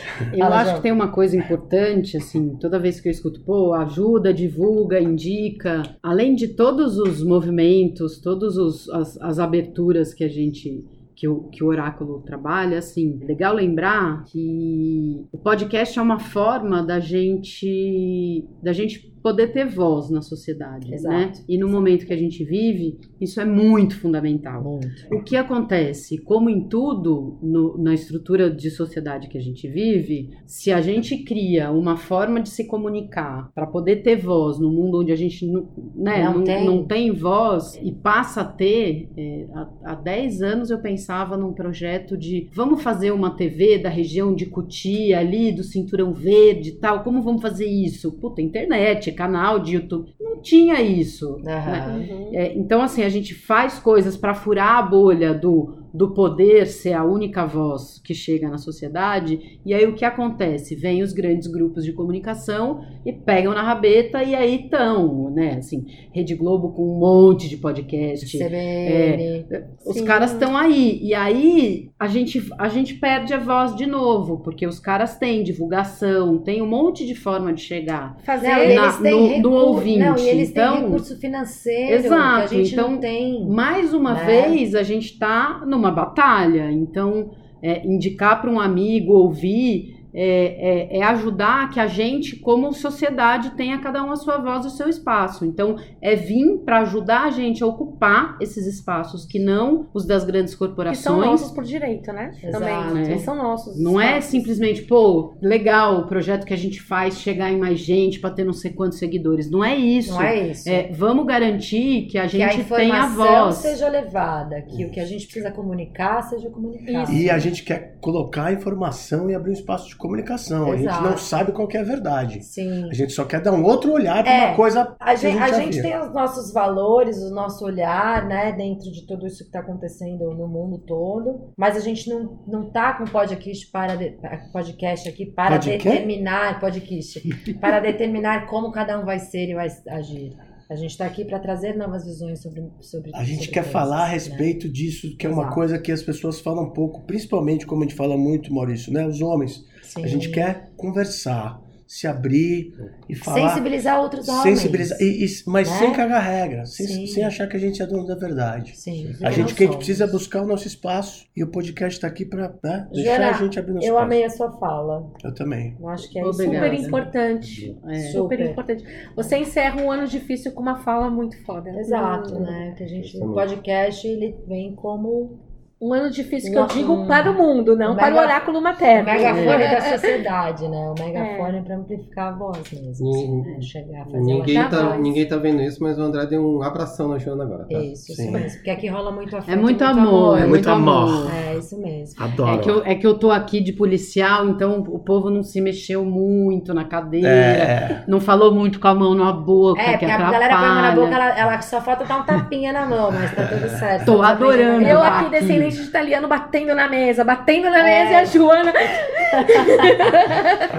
Speaker 5: Eu acho
Speaker 1: João.
Speaker 5: que tem uma coisa importante, assim, toda vez que eu escuto, pô, ajuda, divulga, indica, além de todos os movimentos, todas as, as aberturas que a gente. Que o, que o oráculo trabalha, assim, legal lembrar que o podcast é uma forma da gente da gente poder ter voz na sociedade,
Speaker 1: Exato.
Speaker 5: né? E no momento que a gente vive, isso é muito fundamental.
Speaker 1: Muito.
Speaker 5: O que acontece? Como em tudo, no- na estrutura de sociedade que a gente vive, se a gente cria uma forma de se comunicar para poder ter voz no mundo onde a gente não, né,
Speaker 1: Não
Speaker 5: não,
Speaker 1: tem.
Speaker 5: não tem voz e passa a ter, é, há, há 10 anos eu pensava num projeto de vamos fazer uma TV da região de Cutia, ali do Cinturão Verde e tal, como vamos fazer isso? Puta, internet, canal de YouTube. Não tinha isso. né?
Speaker 3: Uhum.
Speaker 5: É, então, assim, a gente faz coisas para furar a bolha do, do poder ser a única voz que chega na sociedade, e aí o que acontece? Vem os grandes grupos de comunicação e pegam na rabeta, e aí estão, né? Assim, Rede Globo com um monte de podcast.
Speaker 1: CBN.
Speaker 5: Os
Speaker 3: Sim.
Speaker 5: caras estão aí. E aí a gente, a gente perde a voz de novo, porque os caras têm divulgação, tem um monte de forma de chegar.
Speaker 3: Fazer
Speaker 5: na-
Speaker 1: eles têm
Speaker 5: no- no ouvinte,
Speaker 1: Não, e eles
Speaker 5: então-
Speaker 1: têm recurso financeiro
Speaker 5: Exato,
Speaker 1: que a gente
Speaker 5: então-
Speaker 1: não tem.
Speaker 5: Mais uma
Speaker 1: Né?
Speaker 5: vez, a gente está numa batalha. Então, é, indicar para um amigo ouvir é, é- é ajudar que a gente, como sociedade, tenha cada um a sua voz e o seu espaço. Então, é vir para ajudar a gente a ocupar esses espaços que não os das grandes
Speaker 3: Que são
Speaker 5: corporações.
Speaker 3: nossos por direito, né?
Speaker 1: Exato.
Speaker 3: Também.
Speaker 5: É.
Speaker 3: Eles são nossos.
Speaker 5: Não é
Speaker 3: espaços.
Speaker 5: simplesmente, pô, legal o projeto que a gente faz chegar em mais gente para ter não sei quantos seguidores. Não é isso.
Speaker 1: Não é isso.
Speaker 5: É, vamos garantir que a
Speaker 1: que a
Speaker 5: gente tenha
Speaker 1: informação
Speaker 5: voz.
Speaker 1: seja levada, que o que a gente precisa comunicar seja comunicado.
Speaker 5: Isso.
Speaker 2: E a gente quer colocar a informação e abrir um espaço de comunicação. A gente
Speaker 1: Exato.
Speaker 2: não sabe qual que é a verdade.
Speaker 1: Sim.
Speaker 2: A gente só quer dar um outro olhar para
Speaker 1: É.
Speaker 2: uma coisa
Speaker 1: A gente, a gente
Speaker 2: viu.
Speaker 1: tem os nossos valores, o nosso olhar, né, dentro de tudo isso que está acontecendo no mundo todo, mas a gente não, não tá com podcast para de- podcast aqui para determinar podcast, para determinar como cada um vai ser e vai agir. A gente está aqui para trazer novas visões sobre sobre
Speaker 2: A gente
Speaker 1: sobre
Speaker 2: quer
Speaker 1: coisas,
Speaker 2: falar a
Speaker 1: né?
Speaker 2: respeito disso, que é uma
Speaker 1: Exato.
Speaker 2: coisa que as pessoas falam pouco, principalmente como a gente fala muito, Maurício, né? Os homens.
Speaker 1: Sim.
Speaker 2: A gente quer conversar, se abrir e falar.
Speaker 1: sensibilizar outros homens.
Speaker 2: Sensibilizar, e- e- mas
Speaker 1: Né?
Speaker 2: sem cagar regra, sem,
Speaker 1: Sim.
Speaker 2: sem achar que a gente é dono da verdade.
Speaker 1: Sim.
Speaker 2: A gente que a gente precisa buscar o nosso espaço e o podcast está aqui para né, deixar
Speaker 1: Joana,
Speaker 2: a gente abrir nosso
Speaker 1: Eu
Speaker 2: espaço.
Speaker 1: amei a sua fala.
Speaker 2: Eu também.
Speaker 1: Eu acho que é
Speaker 5: Obrigada.
Speaker 3: Super importante.
Speaker 5: É.
Speaker 3: Super importante. Você encerra um ano difícil com uma fala muito foda.
Speaker 1: Exato,
Speaker 3: Hum.
Speaker 1: né? Que a gente,
Speaker 4: Isso
Speaker 1: o podcast, ele vem como
Speaker 3: Um ano difícil que eu digo para o mundo, não
Speaker 1: um
Speaker 3: para o oráculo
Speaker 1: o
Speaker 3: materno.
Speaker 1: megafone
Speaker 3: É.
Speaker 1: da sociedade, né? O megafone para amplificar a voz mesmo. assim,
Speaker 4: Nin-
Speaker 1: né? Chegar, fazer
Speaker 4: Ninguém tá,
Speaker 3: voz.
Speaker 4: ninguém tá vendo isso, mas o André deu um abração na Joana agora, tá?
Speaker 1: Isso,
Speaker 2: Sim.
Speaker 1: isso mesmo. Porque aqui rola muito afeto.
Speaker 5: É muito amor,
Speaker 2: É
Speaker 5: é
Speaker 2: muito
Speaker 5: muito amor.
Speaker 2: amor.
Speaker 1: É, isso mesmo.
Speaker 2: Adoro.
Speaker 5: É que, eu, é que eu tô aqui de policial, então o povo não se mexeu muito na cadeira,
Speaker 2: É,
Speaker 5: não falou muito com a mão na boca,
Speaker 1: É,
Speaker 5: que
Speaker 1: porque a
Speaker 5: atrapalha.
Speaker 1: galera põe a mão na boca, ela, ela só falta dar um tapinha na mão, mas tá tudo certo.
Speaker 5: Tô adorando.
Speaker 3: Eu
Speaker 1: a
Speaker 3: aqui,
Speaker 5: Aqui.
Speaker 3: Descendente de italiano, batendo na mesa, batendo na
Speaker 1: É.
Speaker 3: mesa e a Joana.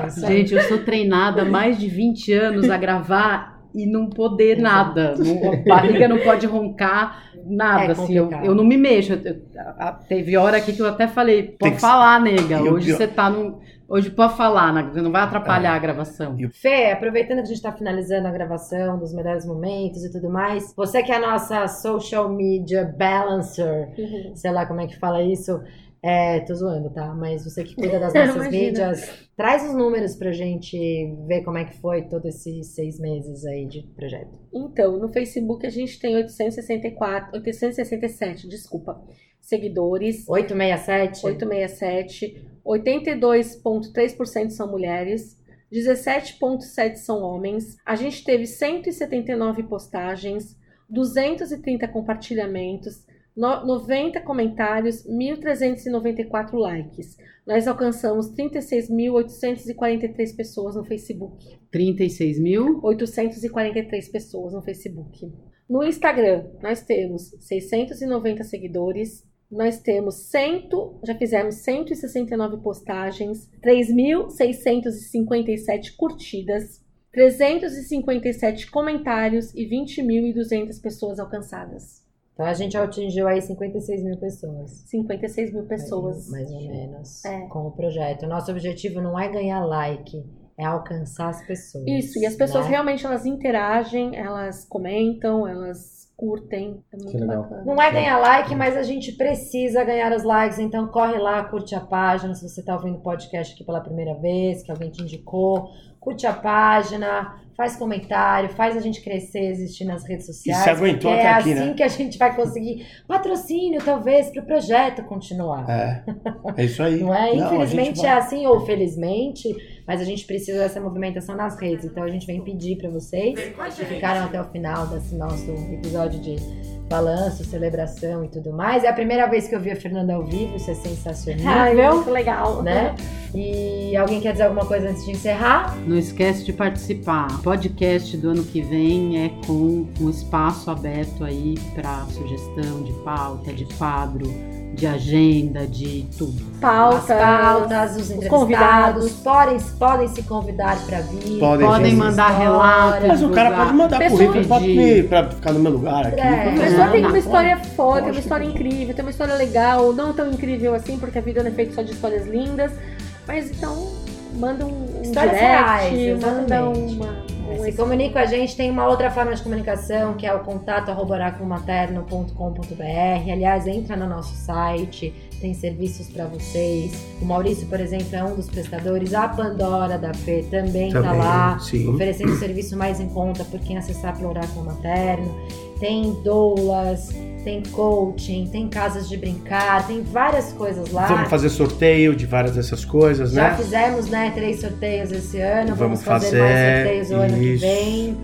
Speaker 1: Isso aí.
Speaker 5: Gente, eu sou treinada há mais de 20 anos a gravar e não poder nada. Não- a barriga não pode roncar, nada.
Speaker 1: É
Speaker 5: assim, eu, eu não me mexo. Eu- eu- a- teve hora aqui que eu até falei, pode
Speaker 2: que-
Speaker 5: falar, nega.
Speaker 2: E
Speaker 5: Hoje você tá num. Hoje pode falar, né? você não vai atrapalhar a gravação.
Speaker 1: Fê, aproveitando que a gente está finalizando a gravação dos melhores momentos e tudo mais, você que é a nossa social media balancer, sei lá como é que fala isso, é, tô zoando, tá? Mas você que cuida das nossas mídias, traz os números pra gente ver como é que foi todos esses seis meses aí de projeto.
Speaker 3: Então, no Facebook a gente tem 864 867, desculpa, seguidores.
Speaker 1: 867?
Speaker 3: 867. 82,3% são mulheres. 17,7% são homens. A gente teve 179 postagens, 230 compartilhamentos, no- 90 comentários, 1.394 likes. Nós alcançamos 36.843 pessoas no Facebook.
Speaker 5: 36 mil.
Speaker 3: 843 pessoas no Facebook. No Instagram, nós temos 690 seguidores. Nós temos 100, já fizemos 169 postagens, 3.657 curtidas, 357 comentários e 20.200 pessoas alcançadas.
Speaker 1: Então a gente atingiu aí 56 mil pessoas.
Speaker 3: 56 mil pessoas.
Speaker 1: Mais ou menos.
Speaker 3: É.
Speaker 1: Com o projeto. O nosso objetivo não é ganhar like, é alcançar as pessoas.
Speaker 3: Isso, e as pessoas
Speaker 1: né?
Speaker 3: realmente elas interagem, elas comentam, elas curtem. É muito
Speaker 4: Que legal.
Speaker 3: bacana.
Speaker 1: Não é ganhar like, mas a gente precisa ganhar os likes. Então corre lá, curte a página. Se você está ouvindo o podcast aqui pela primeira vez, que alguém te indicou, curte a página, faz comentário, faz a gente crescer, existir nas redes sociais.
Speaker 2: se aguentou
Speaker 1: porque
Speaker 2: até
Speaker 1: é
Speaker 2: aqui,
Speaker 1: assim
Speaker 2: né?
Speaker 1: que a gente vai conseguir patrocínio, talvez, para o projeto continuar.
Speaker 2: É, é isso aí.
Speaker 1: Não é?
Speaker 2: gente
Speaker 1: Infelizmente
Speaker 2: vai-
Speaker 1: é assim, ou felizmente, mas a gente precisa dessa movimentação nas redes. Então a gente vem pedir para vocês que ficaram até o final desse nosso episódio de balanço, celebração e tudo mais. É a primeira vez que eu vi a Fernanda ao vivo, isso é sensacional.
Speaker 3: Ai, muito legal.
Speaker 1: Né? E alguém quer dizer alguma coisa antes de encerrar?
Speaker 5: Não esquece de participar. O podcast do ano que vem é com um espaço aberto aí para sugestão de pauta, de quadro, de agenda, de tudo.
Speaker 1: As
Speaker 3: Pautas,
Speaker 1: pautas, os
Speaker 3: os convidados.
Speaker 1: podem, podem se convidar para vir.
Speaker 2: Podem,
Speaker 5: Podem mandar relatos.
Speaker 2: Mas o cara
Speaker 5: divulgar.
Speaker 2: pode mandar
Speaker 3: Pessoa-
Speaker 2: currículo pra, me- pra ficar no meu lugar aqui.
Speaker 1: É.
Speaker 3: A pessoa tem uma história foda, tem uma história incrível, tem uma história legal, não tão incrível assim, porque a vida não é feita só de histórias lindas. Mas então, manda um, um
Speaker 1: Histórias
Speaker 3: direct,
Speaker 1: reais,
Speaker 3: manda uma. Um
Speaker 1: Se comunique com a gente, tem uma outra forma de comunicação que é o contato oraculomaterno.com.br. Aliás, entra no nosso site, tem serviços para vocês. O Maurício, por exemplo, é um dos prestadores. A Pandora da Fê também está lá,
Speaker 2: sim.
Speaker 1: oferecendo serviço mais em conta por quem acessar pelo Oráculo Materno. Tem doulas, tem coaching, tem casas de brincar, tem várias coisas lá.
Speaker 2: Vamos fazer sorteio de várias dessas coisas,
Speaker 1: Já
Speaker 2: né?
Speaker 1: fizemos, né, três sorteios esse ano. Vamos,
Speaker 2: Vamos
Speaker 1: fazer,
Speaker 2: fazer,
Speaker 1: mais sorteios o ano que vem.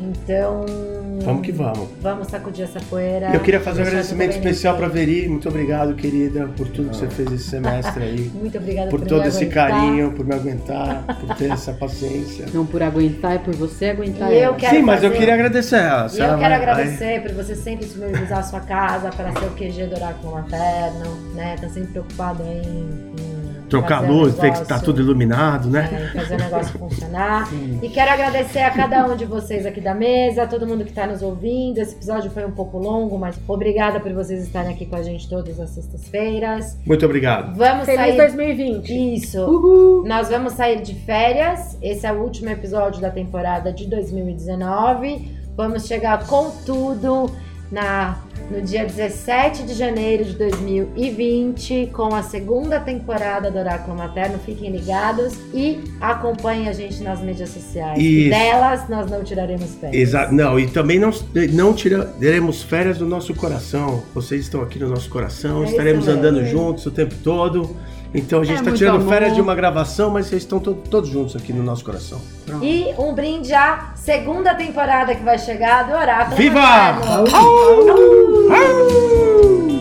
Speaker 1: Então.
Speaker 2: Vamos que vamos.
Speaker 1: Vamos sacudir essa poeira.
Speaker 2: Eu queria fazer um agradecimento especial pra
Speaker 1: nesse-
Speaker 2: Veri. Muito obrigado, querida, por tudo que você fez esse semestre aí.
Speaker 1: Muito obrigada
Speaker 2: Por
Speaker 1: por
Speaker 2: todo
Speaker 1: me
Speaker 2: esse
Speaker 1: aguentar.
Speaker 2: carinho, por me aguentar, por ter essa paciência.
Speaker 5: Não por aguentar, é por você aguentar.
Speaker 1: E eu quero
Speaker 2: Sim, mas eu queria agradecer ela.
Speaker 1: E eu quero
Speaker 2: vai-
Speaker 1: agradecer por você sempre disponibilizar a sua casa para ser o QG do Oráculo Materno, né? Tá sempre preocupado em, em
Speaker 2: Trocar
Speaker 1: fazer
Speaker 2: luz, ver que tá
Speaker 1: negócio,
Speaker 2: tudo iluminado, né?
Speaker 1: é, fazer o negócio funcionar.
Speaker 5: Sim.
Speaker 1: E quero agradecer a cada um de vocês aqui da mesa, a todo mundo que está nos ouvindo. Esse episódio foi um pouco longo, mas obrigada por vocês estarem aqui com a gente todas as sextas-feiras.
Speaker 2: Muito obrigado.
Speaker 1: Vamos
Speaker 3: Feliz
Speaker 1: sair.
Speaker 3: 2020.
Speaker 1: Isso.
Speaker 5: Uhul.
Speaker 1: Nós vamos sair de férias. Esse é o último episódio da temporada de 2019. Vamos chegar com tudo na no dia 17 de janeiro de 2020 com a segunda temporada do Oráculo Materno. Fiquem ligados e acompanhem a gente nas mídias sociais. Delas nós não tiraremos férias.
Speaker 2: Exato. Não, e também não, não tiraremos férias do nosso coração. Vocês estão aqui no nosso coração,
Speaker 1: É
Speaker 2: estaremos
Speaker 1: mesmo.
Speaker 2: andando juntos o tempo todo. Então a gente
Speaker 5: É
Speaker 2: está
Speaker 5: muito
Speaker 2: tirando
Speaker 5: amor.
Speaker 2: férias de uma gravação, mas vocês estão to- todos juntos aqui no nosso coração.
Speaker 5: Pronto.
Speaker 1: E um brinde à segunda temporada que vai chegar do Oráculo
Speaker 2: Viva!
Speaker 1: Materno.
Speaker 2: Au! Au!